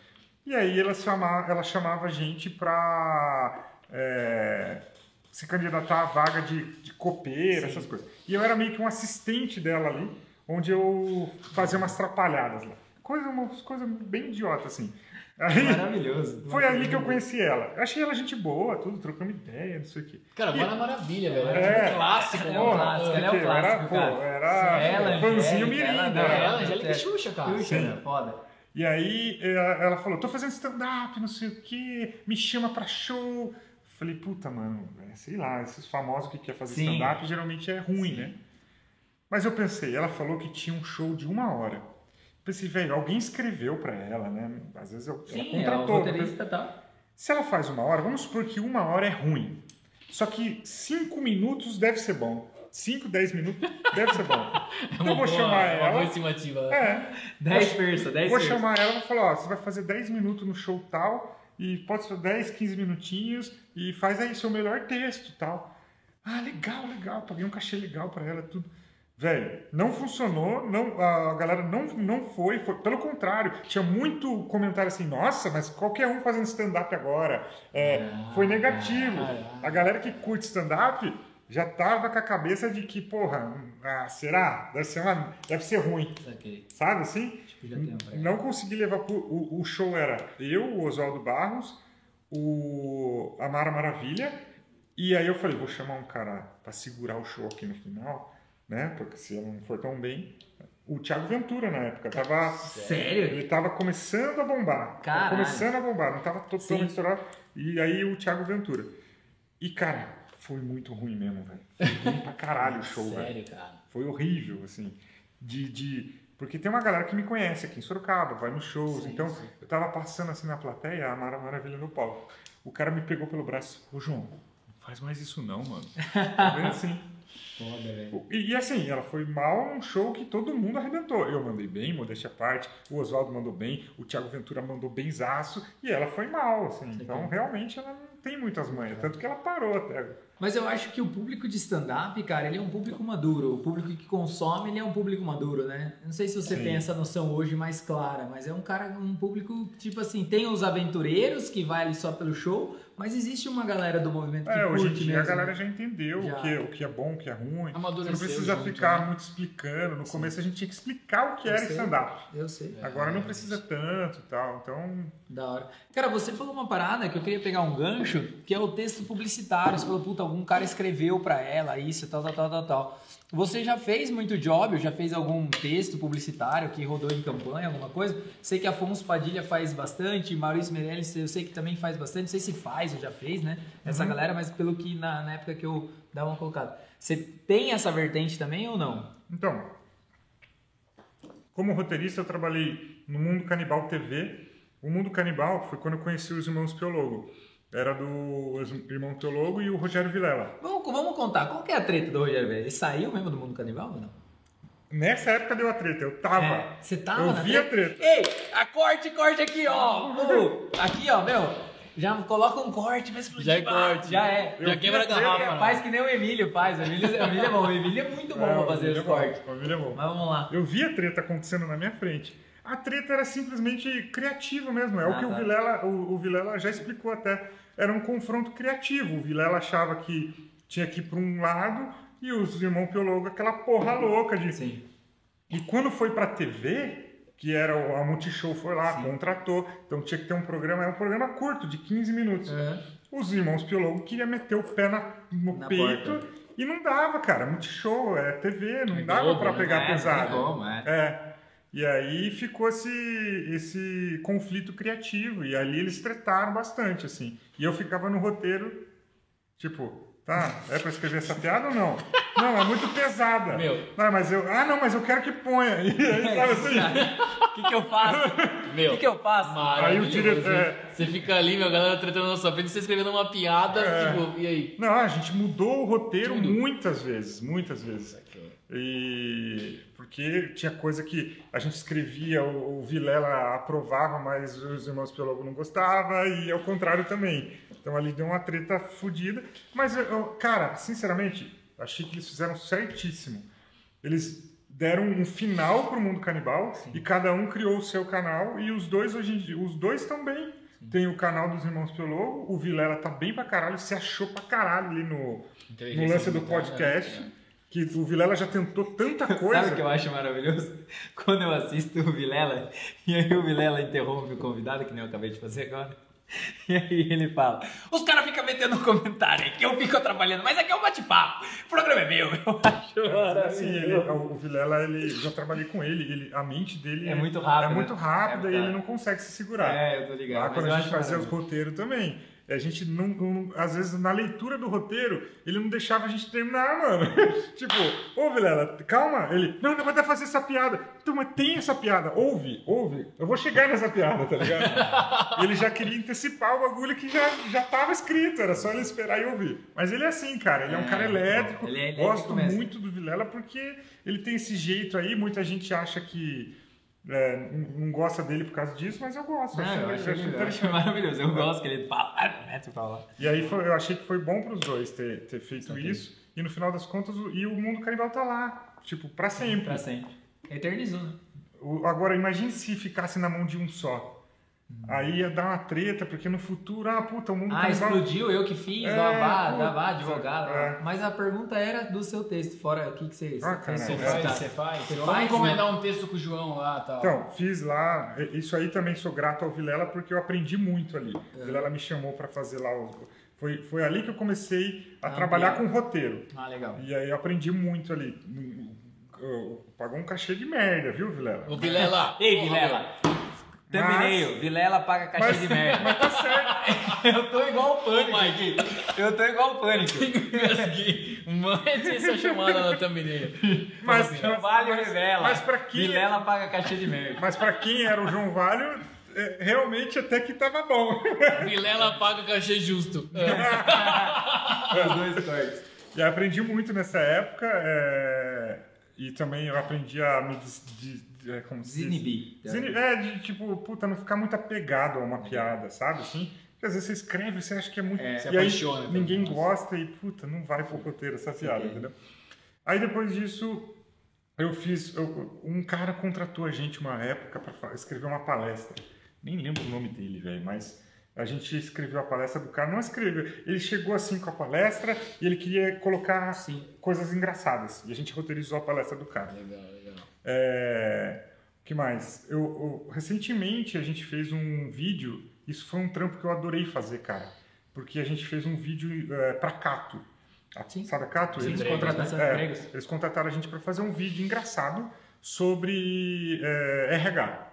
E aí ela chamava, ela chamava a gente pra é, se candidatar à vaga de, de copeira, essas coisas. E eu era meio que um assistente dela ali, onde eu fazia umas trapalhadas lá. Coisa, umas coisas bem idiota assim. Aí, Maravilhoso. foi ali que eu conheci ela. Eu achei ela gente boa, tudo, trocamos ideia, não sei o quê. Cara, Mara Maravilha, velho. É. É um clássico, É né? um clássico, ela é um clássico, era, cara. era Ela, fãzinho Angélica, mirim, ela É, ela, Angélica É. Xuxa, cara. Xuxa, né? foda. E aí ela, ela falou, tô fazendo stand-up, não sei o quê, me chama pra show. Falei, puta, mano, é, sei lá, esses famosos que quer fazer Sim. stand-up geralmente é ruim, né? Mas eu pensei, ela falou que tinha um show de uma hora. Pensei, velho, alguém escreveu pra ela, né? Às vezes eu, ela Sim, é o contratou. roteirista tá. Se ela faz uma hora, vamos supor que uma hora é ruim. Só que cinco minutos deve ser bom. Cinco, dez minutos deve ser bom. *laughs* Então eu vou chamar Uma boa ela. estimativa. É, 10 persa, 10 vou persa. chamar ela e vou falar, ó, você vai fazer 10 minutos no show tal, e pode ser 10, 15 minutinhos, e faz aí seu melhor texto tal. Ah, legal, legal, paguei um cachê legal pra ela, tudo. Velho, não funcionou, não, a galera não, não foi, foi, pelo contrário, tinha muito comentário assim, nossa, mas qualquer um fazendo stand-up agora. É, foi negativo. caraca. A galera que curte stand-up já tava com a cabeça de que, porra, ah, será? Deve ser, uma, deve ser ruim, Ok, sabe assim? Já tem pra Não consegui levar pro, o, o show era eu, o Oswaldo Barros, o a Mara Maravilha, e aí eu falei, vou chamar um cara pra segurar o show aqui no final, né? Porque se não for tão bem, o Thiago Ventura na época tava Sério? ele tava começando a bombar. Caralho. começando a bombar, não tava totalmente estourado. E aí o Thiago Ventura. E cara, foi muito ruim mesmo, velho. Foi ruim pra caralho o show, *laughs* velho. Sério, cara. Foi horrível, assim. De, de... Porque tem uma galera que me conhece aqui em Sorocaba, vai nos shows. Sim, então, sim. eu tava passando assim na plateia, a Mara Maravilha no palco. O cara me pegou pelo braço. Ô, João, não faz mais isso não, mano. *laughs* Tá bem assim. Foda, velho. E, e assim, ela foi mal num show que todo mundo arrebentou. Eu mandei bem, modéstia à parte. O Oswaldo mandou bem. O Thiago Ventura mandou benzaço. E ela foi mal, assim. Então, realmente, ela não tem muitas manhas. Tanto que ela parou até. Mas eu acho que o público de stand-up, cara, ele é um público maduro. O público que consome, ele é um público maduro, né? Não sei se você Sim. tem essa noção hoje mais clara, mas é um cara, um público, tipo assim, tem os aventureiros que vai ali só pelo show, mas existe uma galera do movimento que É, hoje em dia a galera já entendeu Já. O, que, o que é bom, o que é ruim. Você Amadureceu não precisa junto, ficar né? muito explicando. No começo a gente tinha que explicar o que Eu era stand-up. Eu sei. Agora não precisa tanto e tal. Então, Da hora. Cara, você falou uma parada que eu queria pegar um gancho, que é o texto publicitário. Você falou, puta, algum cara escreveu pra ela isso, tal, tal, tal, tal, tal. Você já fez muito job, já fez algum texto publicitário que rodou em campanha, alguma coisa? Sei que Afonso Padilha faz bastante, Maurício Meirelles eu sei que também faz bastante, não sei se faz ou já fez, né? Essa galera, mas pelo que na, na época que eu dava uma colocada. Você tem essa vertente também ou não? então, como roteirista, eu trabalhei no Mundo Canibal TV. O Mundo Canibal foi quando eu conheci os irmãos Piologo. Era do irmão Teologo e o Rogério Vilela. Vamos, vamos contar, qual que é a treta do Rogério Velho? Ele saiu mesmo do mundo canibal ou não? Nessa época deu a treta, eu tava. É, você tava eu na vi a treta. Ei, a corte, corte aqui, ó. Uh, aqui, ó, meu. Já coloca um corte, vai explodir. Já é corte. Já é. Já Eu quebra a garrafa. É, né? faz que nem o Emílio faz. O Emílio, o Emílio é bom. O Emílio é muito bom É, pra fazer os é cortes. o vídeo é bom. Mas vamos lá. Eu vi a treta acontecendo na minha frente. A treta era simplesmente criativa mesmo. É Ah, o que tá. o Vilela, o, o Vilela já explicou até. Era um confronto criativo. O Vilela achava que tinha que ir para um lado e os irmãos Piologo aquela porra louca de. Sim. E quando foi pra TV, que era o- a Multishow foi lá, Sim. contratou, então tinha que ter um programa, era um programa curto, de 15 minutos. Os irmãos Piologo queriam meter o pé na- no Na peito porta. e não dava, cara. Multishow, é TV, não É dava pra né? pegar É, pesado. tem como, é. É. E aí ficou esse, esse conflito criativo. E ali eles tretaram bastante, assim. E eu ficava no roteiro, tipo, tá, é pra escrever essa piada ou não? Não, é muito pesada. Meu. Não, mas eu, ah, não, mas eu quero que ponha. E aí, *laughs* sabe assim? O *laughs* que, que eu faço? O Meu. que, que eu faço? Aí o diretor- é. Você fica ali, meu, a galera tretando na sua frente, você escrevendo uma piada, É. tipo, e aí? Não, a gente mudou o roteiro Tudo. muitas vezes, muitas vezes. E porque tinha coisa que a gente escrevia, o, o Vilela aprovava, mas os irmãos Piologo não gostavam, e ao contrário também. Então ali deu uma treta fodida. Mas, eu- cara, sinceramente, achei que eles fizeram certíssimo. Eles deram um final pro mundo canibal e cada um criou o seu canal e os dois hoje em dia, os dois estão bem. Tem o canal dos Irmãos Piologo, o Vilela tá bem pra caralho, se achou pra caralho ali no, no lance do limitada, podcast. né? Que o Vilela já tentou tanta coisa. *laughs* Sabe o que eu acho maravilhoso? *laughs* Quando eu assisto o Vilela, e aí o Vilela interrompe o convidado, que nem eu acabei de fazer agora. *laughs* E aí ele fala: Os caras ficam metendo um comentário que eu fico atrapalhando, mas aqui é um bate-papo. O programa é meu. Eu acho ele, maravilhoso. o Vilela, ele, já trabalhei com ele, ele, a mente dele É muito rápida. é muito rápida É, e ele não consegue se segurar. É, eu tô ligado. Lá mas quando a gente fazia os roteiros também, a gente não, não- Às vezes na leitura do roteiro, ele não deixava a gente terminar, mano. *laughs* tipo, ô Vilela, calma. Ele, não, não vai dar pra fazer essa piada. Então, mas tem essa piada. Ouve, ouve. Eu vou chegar nessa piada, tá ligado? *laughs* Ele já queria antecipar o bagulho que já, já tava escrito, era só ele esperar e ouvir. Mas ele é assim, cara. Ele é, um É, cara elétrico. ele é Gosto muito do Vilela porque ele tem esse jeito aí. Muita gente acha que. É, não gosta dele por causa disso, mas eu gosto. Não, eu acho- acho, acho eu acho maravilhoso. Eu *laughs* gosto que ele fala. Ah, mete pra lá. e aí foi- eu achei que foi bom para os dois ter, ter feito isso. E no final das contas, o, e o mundo canibal tá lá. Tipo, para sempre. Pra sempre. Eternizou, né? O- agora, imagine se ficasse na mão de um só. Aí ia dar uma treta, porque no futuro, ah, puta, o mundo Ah, explodiu, eu que fiz, É, dá vá, advogado. é. Mas a pergunta era do seu texto, fora o que, que você, Ah, você cara, Você É. faz, Tá. você faz. Você Vamos faz, encomendar um texto com o João lá e tal. Então, fiz lá. Isso aí também sou grato ao Vilela, porque eu aprendi muito ali. É. O Vilela me chamou para fazer lá. O, foi, foi ali que eu comecei a Ah, trabalhar legal. com roteiro. Ah, legal. E aí eu aprendi muito ali. Pagou um cachê de merda, viu, Vilela? Ô, Vilela. Ei, Vilela. Thumbnail, Vilela paga caixa Mas, de merda. mas tá certo. *laughs* Eu tô igual o pânico aqui. Eu tô igual o pânico. Mande essa chamada na thumbnail. Mas, Não vale o Rivela. mas pra quem- Vilela paga caixa de merda. Mas pra quem era o João Valho, é, realmente até que tava bom. Vilela paga o cachê justo. *laughs* Os dois cortes. E aprendi muito nessa época. é, E também eu aprendi a me des, de, de- é, como se diz? Desini- É, de tipo, puta, não ficar muito apegado a uma piada, sabe? Assim, porque às vezes você escreve, você acha que é muito. É, e aí ninguém gosta e, puta, não vai pro roteiro essa piada, entendeu? Aí depois disso, eu fiz. eu- um cara contratou a gente uma época para escrever uma palestra. Nem lembro o nome dele, velho, mas. A gente escreveu a palestra do cara, não escreveu. Ele chegou assim com a palestra e ele queria colocar Sim. coisas engraçadas. E a gente roteirizou a palestra do cara. Legal. É, que mais? Eu, eu- recentemente a gente fez um vídeo. Isso foi um trampo que eu adorei fazer, cara. Porque a gente fez um vídeo é, para Cato. A-. Sabe a Cato? Sim, eles, sim, contrataram, bastante é, empregos. eles contrataram a gente para fazer um vídeo engraçado sobre é, RH.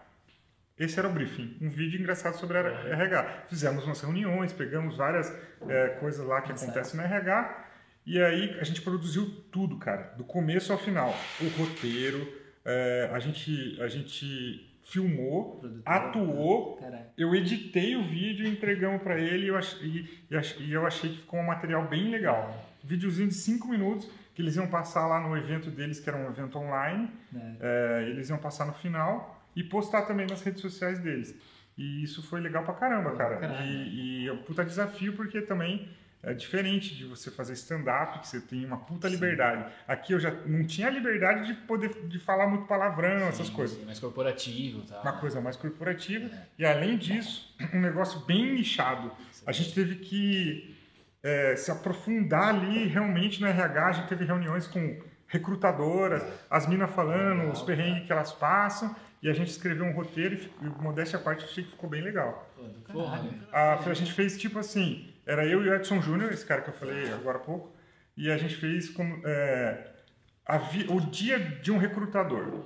Esse era o briefing, um vídeo engraçado sobre RH. Fizemos umas reuniões, pegamos várias é, coisas lá que acontecem no RH e aí a gente produziu tudo, cara, do começo ao final. O roteiro, é, a, gente, a gente filmou, Produtor, atuou, Caralho. eu editei o vídeo e entregamos para ele e eu, ach- e- eu achei que ficou um material bem legal. Videozinho de 5 minutos que eles iam passar lá no evento deles, que era um evento online. É. É, eles iam passar no final e postar também nas redes sociais deles. E isso foi legal pra caramba, cara. E, e é um puta desafio porque também é diferente de você fazer stand-up, que você tem uma puta liberdade. Aqui eu já não tinha a liberdade de poder de falar muito palavrão, essas Sim, coisas. sim, mais corporativo tal. Uma coisa mais corporativa. E além disso, *clears throat* um negócio bem nichado. A gente teve que é, se aprofundar ali realmente no RH. A gente teve reuniões com recrutadoras, as minas falando, Legal, os perrengues que elas passam. E a gente escreveu um roteiro e, e modéstia à parte, eu achei que ficou bem legal. Pô, do Porra. caralho. A, a gente fez tipo assim, era eu e o Edson Júnior, esse cara que eu falei agora há pouco, e a gente fez como é, o dia de um recrutador.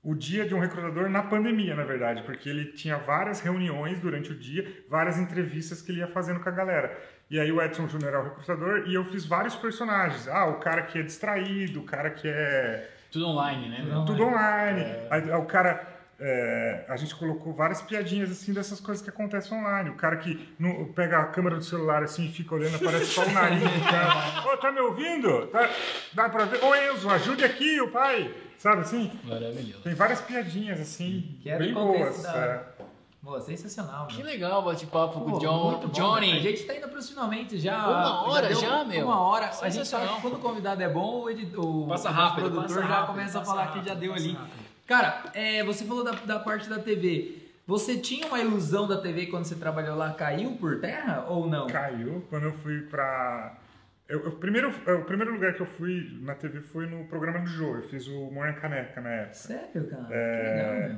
O dia de um recrutador na pandemia, na verdade, porque ele tinha várias reuniões durante o dia, várias entrevistas que ele ia fazendo com a galera. E aí o Edson Júnior era o recrutador e eu fiz vários personagens. Ah, o cara que é distraído, o cara que é Tudo online, né? meu? tudo online. Aí, aí o cara. É, a gente colocou várias piadinhas assim dessas coisas que acontecem online. O cara que não- pega a câmera do celular assim e fica olhando, aparece só o nariz do *laughs* cara. Ô, tá me ouvindo? Tá- dá pra ver? Ô Enzo, ajude aqui o pai. Sabe assim? Maravilhoso. Tem várias piadinhas assim, Que bem boas. da- é. Sensacional, Que meu. legal o bate-papo com o John, muito bom, Johnny. né? A gente tá indo pros finalmente já. Uma hora deu já, meu? Uma hora. A gente sabe que quando o convidado é bom, o, edit- o, Passa o rápido, produtor passa já rápido, começa a falar que rápido, já deu ali. rápido. Cara, é, você falou da, da parte da TV. Você tinha uma ilusão da TV quando você trabalhou lá? Caiu por terra ou não? Caiu quando eu fui pra. Eu, eu- primeiro, o primeiro lugar que eu fui na TV foi no programa do Jô. Eu fiz o Morna Caneca na época. Sério, cara? É.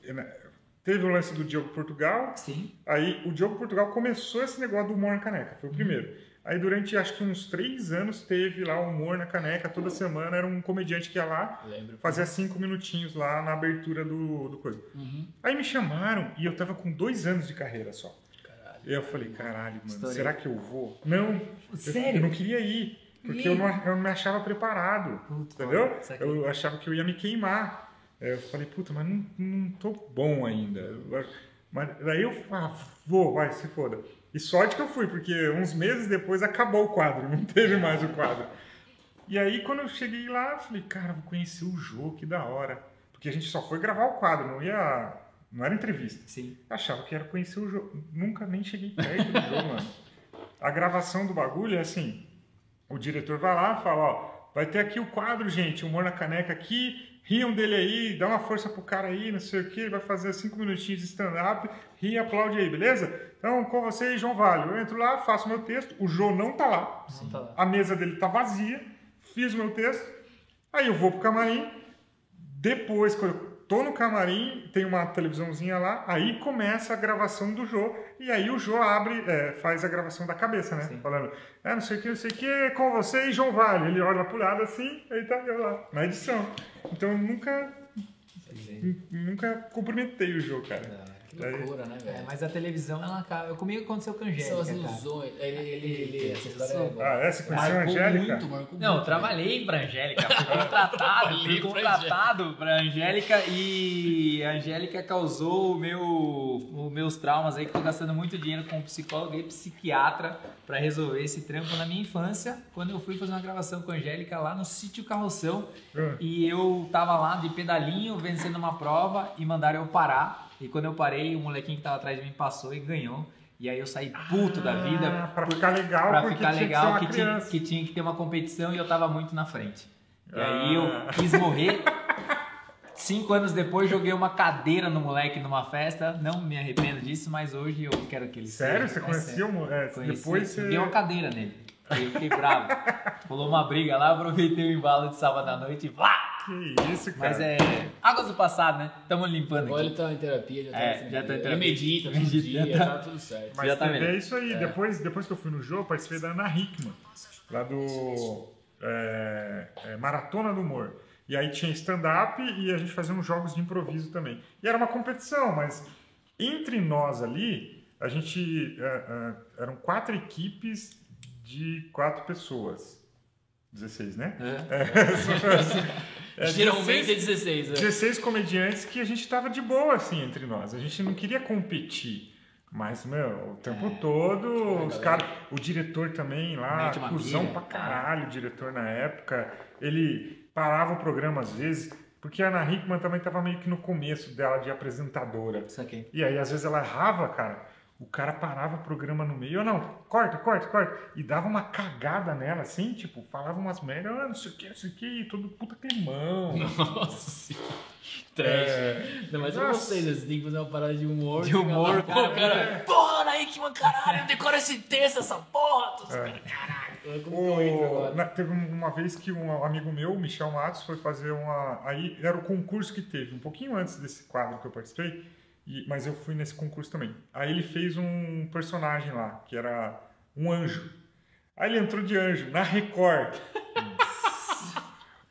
Que legal, meu. Teve o lance do Diogo Portugal, Sim. Aí o Diogo Portugal começou esse negócio do na caneca, foi o primeiro. Aí durante acho que uns três anos teve lá o humor na caneca, toda semana era um comediante que ia lá, Lembro. fazia cinco minutinhos lá na abertura do, do coisa. Uhum. Aí me chamaram e eu tava com dois anos de carreira só. Caralho. Eu falei, caralho, mano, Estourei. será que eu vou? Não, eu- Sério? Eu, não queria ir, porque eu não, eu não me achava preparado, Putz, entendeu? Eu achava que eu ia me queimar. Eu falei, puta, mas não, não tô bom ainda. Mas daí eu ah, vou, vai, se foda. E sorte que eu fui, porque uns meses depois acabou o quadro, *laughs* não teve mais o quadro. E aí quando eu cheguei lá, eu falei, cara, vou conhecer o jogo, que da hora. Porque a gente só foi gravar o quadro, não ia. Não era entrevista. Sim. Eu achava que era conhecer o jogo. Nunca nem cheguei perto do jogo, mano. A gravação do bagulho é assim: o diretor vai lá e fala, ó, vai ter aqui o quadro, gente, humor na caneca aqui, riam dele aí, dá uma força pro cara aí, não sei o que, ele vai fazer cinco minutinhos de stand-up, ri e aplaude aí, beleza? Então, com vocês, João Vale, eu entro lá, faço meu texto, o Jô não tá lá, Não tá lá. a mesa dele tá vazia, fiz o meu texto, aí eu vou pro camarim, depois, quando eu tô no camarim, tem uma televisãozinha lá, aí começa a gravação do Jô, e aí o Jô abre, é, faz a gravação da cabeça, né? Sim. Falando, é, não sei o que, não sei o que, com você e João Vale. Ele olha pro lado assim, aí tá eu lá, na edição. Então eu nunca, nunca cumprimentei o Jô, cara. Que loucura, né, É, velho? mas a televisão, ela acaba. Comigo aconteceu com a São as Angélica, ilusões. Ele, ele, ele, essa história é. Ah, é? Você conheceu a Marcou Angélica? muito, marcou Não, eu muito, trabalhei pra Angélica, fui *laughs* contratado, fui contratado pra Angélica e a Angélica causou o meu, os meus traumas aí, que tô gastando muito dinheiro com psicólogo e psiquiatra pra resolver esse trampo na minha infância, quando eu fui fazer uma gravação com a Angélica lá no sítio Carroção Ah. e eu tava lá de pedalinho, vencendo uma prova e mandaram eu parar. E quando eu parei, o molequinho que tava atrás de mim passou e ganhou. E aí eu saí puto da vida, Ah, pra ficar legal, pra ficar legal que que tinha, que tinha que ter uma competição e eu tava muito na frente. E aí Ah. eu quis morrer. *laughs* Cinco anos depois joguei uma cadeira no moleque numa festa. Não me arrependo disso, mas hoje eu quero que ele Sério? seja. Você É conhecia o mo- é, Depois você... Dei uma cadeira nele. Aí eu fiquei bravo. Rolou uma briga lá, aproveitei o embalo de sábado à noite e vlá! Que isso, cara. Mas é. Águas do passado, né? Tamo limpando Agora aqui. ele tá em terapia, já tá É, já tá em Ele terapia. medita todo Medita, dia, já tá. tá tudo certo. Mas Já tá é isso aí. Depois, depois que eu fui no jogo, eu participei da Ana Hickman, lá do é, é, Maratona do Humor. E aí tinha stand-up e a gente fazia uns jogos de improviso também. E era uma competição, mas entre nós ali, a gente. é, é, eram quatro equipes de quatro pessoas. 16, né? É, *laughs* Geralmente 16 é 16, né? 16 comediantes que a gente tava de boa, assim, entre nós. A gente não queria competir. Mas, meu, o tempo todo, os caras. O diretor também lá, cuzão pra caralho, o diretor na época. Ele parava o programa às vezes, Porque a Ana Hickman também tava meio que no começo dela de apresentadora. Isso aqui. E aí, às vezes, ela errava, cara. O cara parava o programa no meio, ou não, corta, corta, corta. E dava uma cagada nela, assim, tipo, falava umas merda, ah, não sei o que, não sei o que, e todo puta climão. *laughs* Nossa senhora. Trash. É, Não, mas eu gostei desse, tem que fazer uma parada de humor. De humor, Pô, cara. cara. Porra, Ana Hickman, caralho, decora esse texto, essa porra. Tô- É. Caralho, O, agora. na- teve uma vez que um amigo meu, Michel Matos, foi fazer uma. Aí era o concurso que teve, um pouquinho antes desse quadro que eu participei, e- mas eu fui nesse concurso também. Aí ele fez um personagem lá, que era um anjo. Aí ele entrou de anjo, na Record.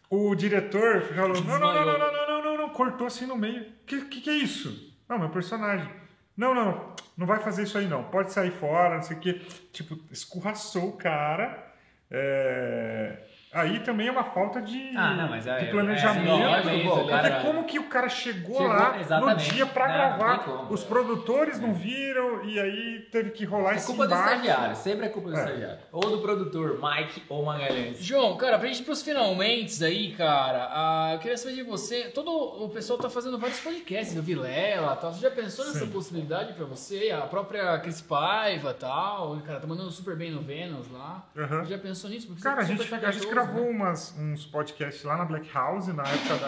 o diretor falou: não, não, não, não, não, não, não, não, não, cortou assim no meio. Que, que que é isso? Não, meu personagem. Não, não, não vai fazer isso aí não. Pode sair fora, não sei o quê. Tipo, escorraçou o cara. É, Aí também é uma falta de, Ah, não, mas é- de é- planejamento. é, o cara- Porque como que o cara chegou, Chegou, lá no dia pra Não, gravar? como. Os produtores não viram e aí teve que rolar É esse culpa do embate. estagiário, sempre é culpa do É. estagiário. Ou do produtor, Mike ou Magalhães. João, cara, pra gente ir pros finalmente aí, cara, ah, eu queria saber de você. Todo o pessoal tá fazendo vários podcasts do Vilela tal. Você já pensou nessa Sim. possibilidade pra você? A própria Cris Paiva tal, cara, tá mandando super bem no Vênus lá. Aham. Já pensou nisso? Porque Cara, a você é gente, super a gente gravou né? umas, uns podcasts lá na Black House, na época da.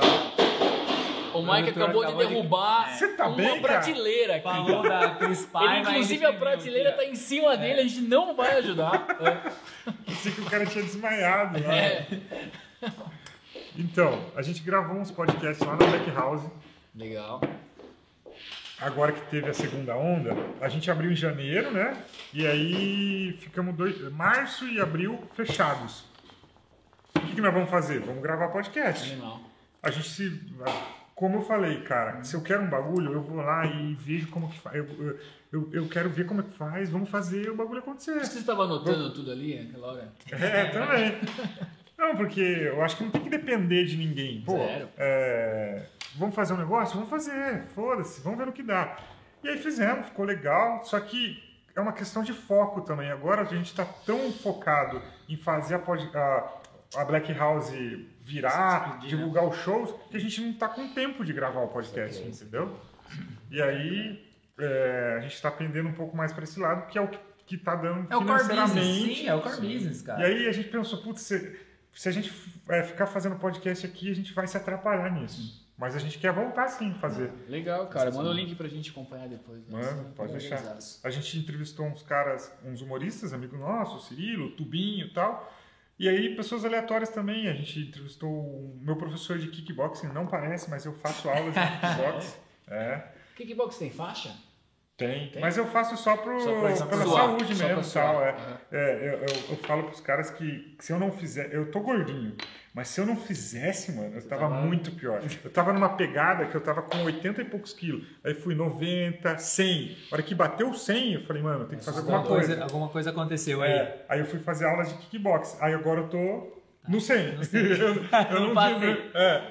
O Mike acabou de acabou de- derrubar Você tá uma bem, prateleira aqui. Falou da Ele, Paiva. inclusive, a prateleira tá em cima dele, a gente não vai ajudar. *laughs* Pensei que o cara tinha desmaiado lá. É. Então, a gente gravou uns podcasts lá na Black House. Legal. Agora que teve a segunda onda, a gente abriu em janeiro, né? E aí ficamos dois, março e abril fechados. O que, que nós vamos fazer? Vamos gravar podcast. Animal. A gente se. Como eu falei, cara, se eu quero um bagulho, eu vou lá e vejo como que faz. Eu, eu, eu, quero ver como é que faz, vamos fazer o bagulho acontecer. Você estava anotando tudo ali naquela hora? É, *laughs* também. Não, porque eu acho que não tem que depender de ninguém. Pô, Zero. é, vamos fazer um negócio? Vamos fazer, foda-se, vamos ver no que dá. E aí fizemos, ficou legal, só que é uma questão de foco também. Agora a gente está tão focado em fazer a, a, a Black House virar, divulgar os shows, que a gente não está com tempo de gravar o podcast, entendeu? E aí é, a gente está pendendo um pouco mais para esse lado, que é o que está dando É o core financeiramente. business. Sim, é o core business, cara. E aí a gente pensou, putz, se, se a gente é, ficar fazendo podcast aqui, a gente vai se atrapalhar nisso. Mas a gente quer voltar sim fazer. Legal, cara. Manda o link pra gente acompanhar depois. né? Mano, pode deixar. A gente entrevistou uns caras, uns humoristas, amigo nosso, o Cirilo, o Tubinho e tal. E aí pessoas aleatórias também. A gente entrevistou o meu professor de kickboxing, não parece, mas eu faço aulas de *laughs* kickboxing. É, Kickbox tem faixa? Tem. Tem? Mas eu faço só, pro, Só pra- pela saúde só mesmo, tal. É. Aham. É, eu, eu, eu falo pros caras que, que se eu não fizer. Eu tô gordinho, mas se eu não fizesse, mano, eu tava tava- muito pior. Eu tava numa pegada que eu tava com 80 e poucos quilos. Aí fui 90, 100. A hora que bateu 100, eu falei, mano, tem que fazer alguma coisa. coisa, alguma coisa aconteceu aí. É, aí eu fui fazer aulas de kickbox. Aí agora eu tô no 100. No 100. eu, *laughs* eu Não *laughs* não tive- é.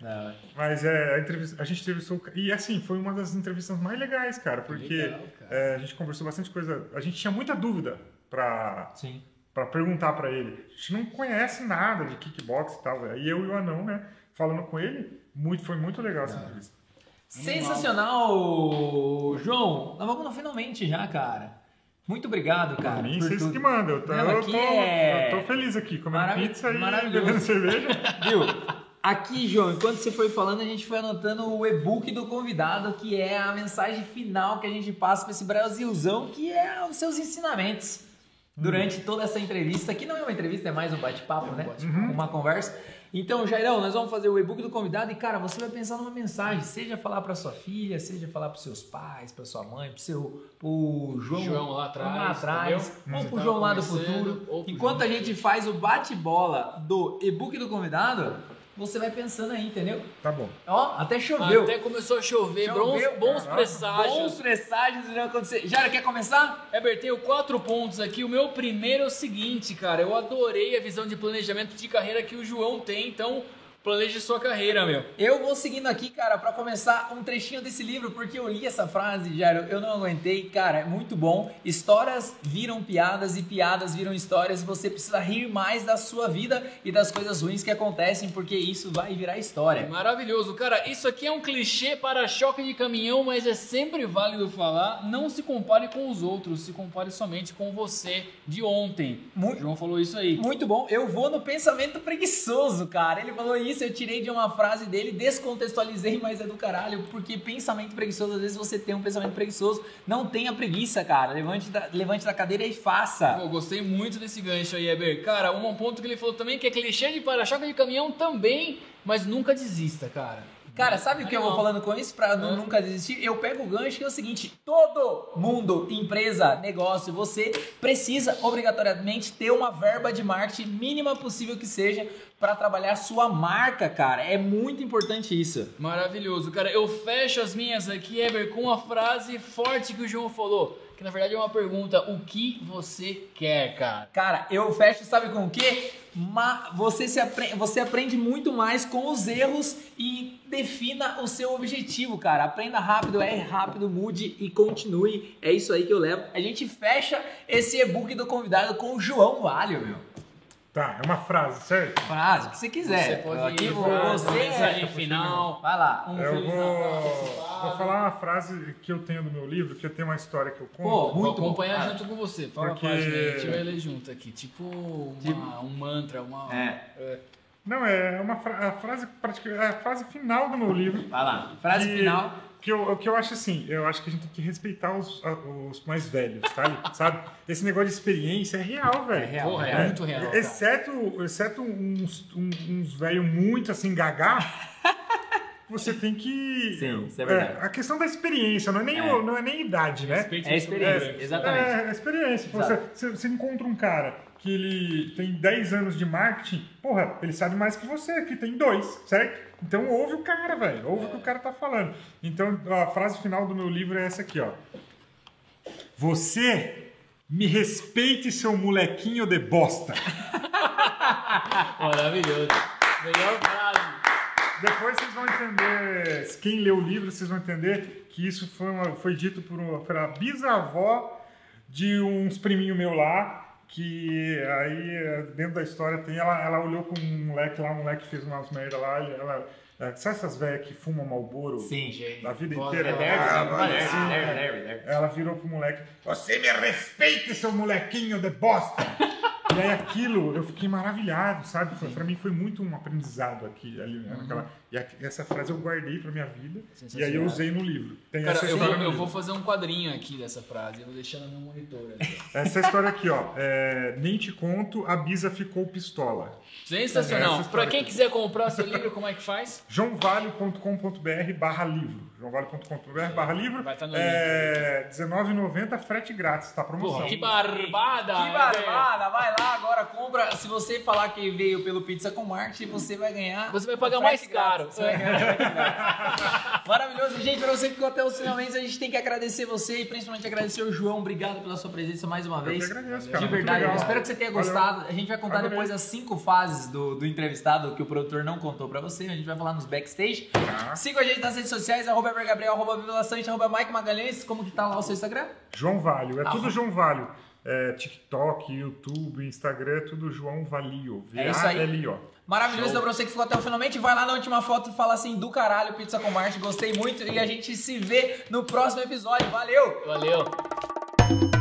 Não, Mas é, a, entrevista, a gente entrevistou. E assim, foi uma das entrevistas mais legais, cara, porque Legal, cara. é, a gente conversou bastante coisa. A gente tinha muita dúvida pra, sim. pra perguntar pra ele. A gente não conhece nada de kickbox e tal. E eu e o Anão, né, falando com ele, muito, foi muito legal essa entrevista. Sensacional, João. Nós vamos no finalmente já, cara. Muito obrigado, cara. Pra mim, vocês tudo. que mandam. Eu tô, Não, eu tô, é- eu tô feliz aqui, comendo pizza e bebendo cerveja. Viu? Aqui, João, enquanto você foi falando, a gente foi anotando o e-book do convidado, que é a mensagem final que a gente passa para esse Brasilzão, que é os seus ensinamentos durante toda essa entrevista, que não é uma entrevista, é mais um bate-papo, né? Uma conversa. Então, Jairão, nós vamos fazer o e-book do convidado e, cara, você vai pensar numa mensagem, seja falar para sua filha, seja falar para seus pais, para sua mãe, para seu pro João, João lá atrás, lá atrás ou pro tava João lá do futuro. Enquanto a João. gente faz o bate-bola do e-book do convidado, você vai pensando aí, entendeu? Tá bom. Ó, até choveu. Até começou a chover, Choveu, bons, bons presságios. Bons presságios irão acontecer. Jara, quer começar? Heber, tenho quatro pontos aqui. O meu primeiro é o seguinte, cara. Eu adorei a visão de planejamento de carreira que o João tem. Então, Planeje sua carreira, meu. Eu vou seguindo aqui, cara, pra começar um trechinho desse livro, porque eu li essa frase, Jairo, eu não aguentei, cara, é muito bom. Histórias viram piadas e piadas viram histórias. Você precisa rir mais da sua vida e das coisas ruins que acontecem, porque isso vai virar história. Maravilhoso. Cara, isso aqui é um clichê para choque de caminhão, mas é sempre válido falar. Não se compare com os outros, se compare somente com você de ontem. Muito- O João falou isso aí. Muito bom. Eu vou no pensamento preguiçoso, cara. Ele falou isso, eu tirei de uma frase dele, descontextualizei, mas é do caralho, porque pensamento preguiçoso, às vezes você tem um pensamento preguiçoso, não tenha preguiça, cara. Levante da, levante da cadeira e faça. Pô, gostei muito desse gancho aí, Eber. Cara, um ponto que ele falou também que é clichê de para-choque de caminhão também, mas nunca desista, cara. Cara, sabe o que eu vou falando com isso pra não- nunca desistir? Eu pego o gancho que é o seguinte: todo mundo, empresa, negócio, você precisa obrigatoriamente ter uma verba de marketing mínima possível que seja pra trabalhar sua marca, cara. É muito importante isso. Maravilhoso. Cara, eu fecho as minhas aqui, Eber, com uma frase forte que o João falou. Que na verdade é uma pergunta: o que você quer, cara? Cara, eu fecho, sabe com o quê? Ma você, se apre você aprende muito mais com os erros e defina o seu objetivo, cara. Aprenda rápido, erre rápido, mude e continue. É isso aí que eu levo. A gente fecha esse e-book do convidado com o João Valho, meu. Tá, é uma frase, certo? Frase, o que você quiser. Você pode Aqui ir vou- você. mensagem final. Vai lá. Um Eu vou, vou falar uma frase que eu tenho no meu livro, que eu tenho uma história que eu conto. Pô, Vou muito bom. acompanhar cara. junto com você. Fala Porque- a página aí, a gente vai ler junto aqui. Tipo, uma- Tipo- um mantra, uma. É. Não, é uma fra- a frase praticamente, é a frase final do meu livro. Vai lá. Frase que, final. Que eu, que eu acho assim, eu acho que a gente tem que respeitar os, a- os mais velhos, tá? *laughs* sabe? Esse negócio de experiência é real, velho. É real. Porra, é, É, muito real. cara. Exceto, exceto uns, uns velhos muito assim, gagá, *laughs* você tem que. Sim, isso é verdade. a questão da experiência, não é nem, É. o- não é nem idade, né? É experiência, problemas. exatamente. É, é experiência. Você, você encontra um cara que ele tem 10 anos de marketing, porra, ele sabe mais que você, que tem dois, certo? Então ouve o cara, velho. Ouve o que o cara tá falando. Então a frase final do meu livro é essa aqui, ó. Você me respeite, seu molequinho de bosta. *laughs* Maravilhoso. Melhor frase. Depois vocês vão entender, quem lê o livro, vocês vão entender que isso foi, uma- foi dito por uma, pela bisavó de uns priminhos meu lá, que aí dentro da história tem, ela, ela olhou com um moleque lá, um moleque fez umas merda lá, ele- ela, é, sabe essas velhas que fumam Malboro Sim. a vida Foda. inteira? É Ela- derby, ela- assim, derby, derby, derby. ela virou pro moleque, você me respeite, seu molequinho de bosta! E aí aquilo, eu fiquei maravilhado, sabe? Pra mim foi muito um aprendizado aqui, ali, né, naquela, e aqui- essa frase eu guardei pra minha vida, e aí eu usei no livro. Tem Cara, essa eu história vou, eu livro. vou fazer um quadrinho aqui dessa frase. Eu vou deixar no meu monitor. aqui. Essa história aqui, ó, é, nem te conto, a Bisa ficou pistola. Sensacional. História Pra quem aqui. quiser comprar seu livro, como é que faz? joãovalho.com.br barra livro. joãovalho.com.br barra livro. Vai tá no é, R$19,90, frete grátis, tá promoção. Porra, que barbada! Que né, barbada! Vai lá agora, compra. Se você falar que veio pelo Pizza com Marte, você vai ganhar. Você vai pagar mais caro. grátis. Você vai ganhar. *laughs* Maravilhoso, gente. Pra você que ficou até os finalmente, a gente tem que agradecer você e principalmente agradecer o João. Obrigado pela sua presença mais uma Eu que vez. agradeço, De cara. muito verdade, eu espero que você tenha Valeu. gostado. A gente vai contar Adorei. depois as cinco fases do, do entrevistado que o produtor não contou pra você. A gente vai falar nos backstage. Tá. Siga a gente nas redes sociais, arroba Gabriel, arroba Viva Laçante, arroba Mike Magalhães. Como que tá lá o seu Instagram? João Valho, é Ah, tudo João Valho. É, TikTok, YouTube, Instagram, é tudo João Valio. É isso aí. V-A-L-I-O. Maravilhoso, então pra você que ficou até o finalmente, vai lá na última foto e fala assim, do caralho, Pizza com Marte, gostei muito e a gente se vê no próximo episódio. Valeu! Valeu!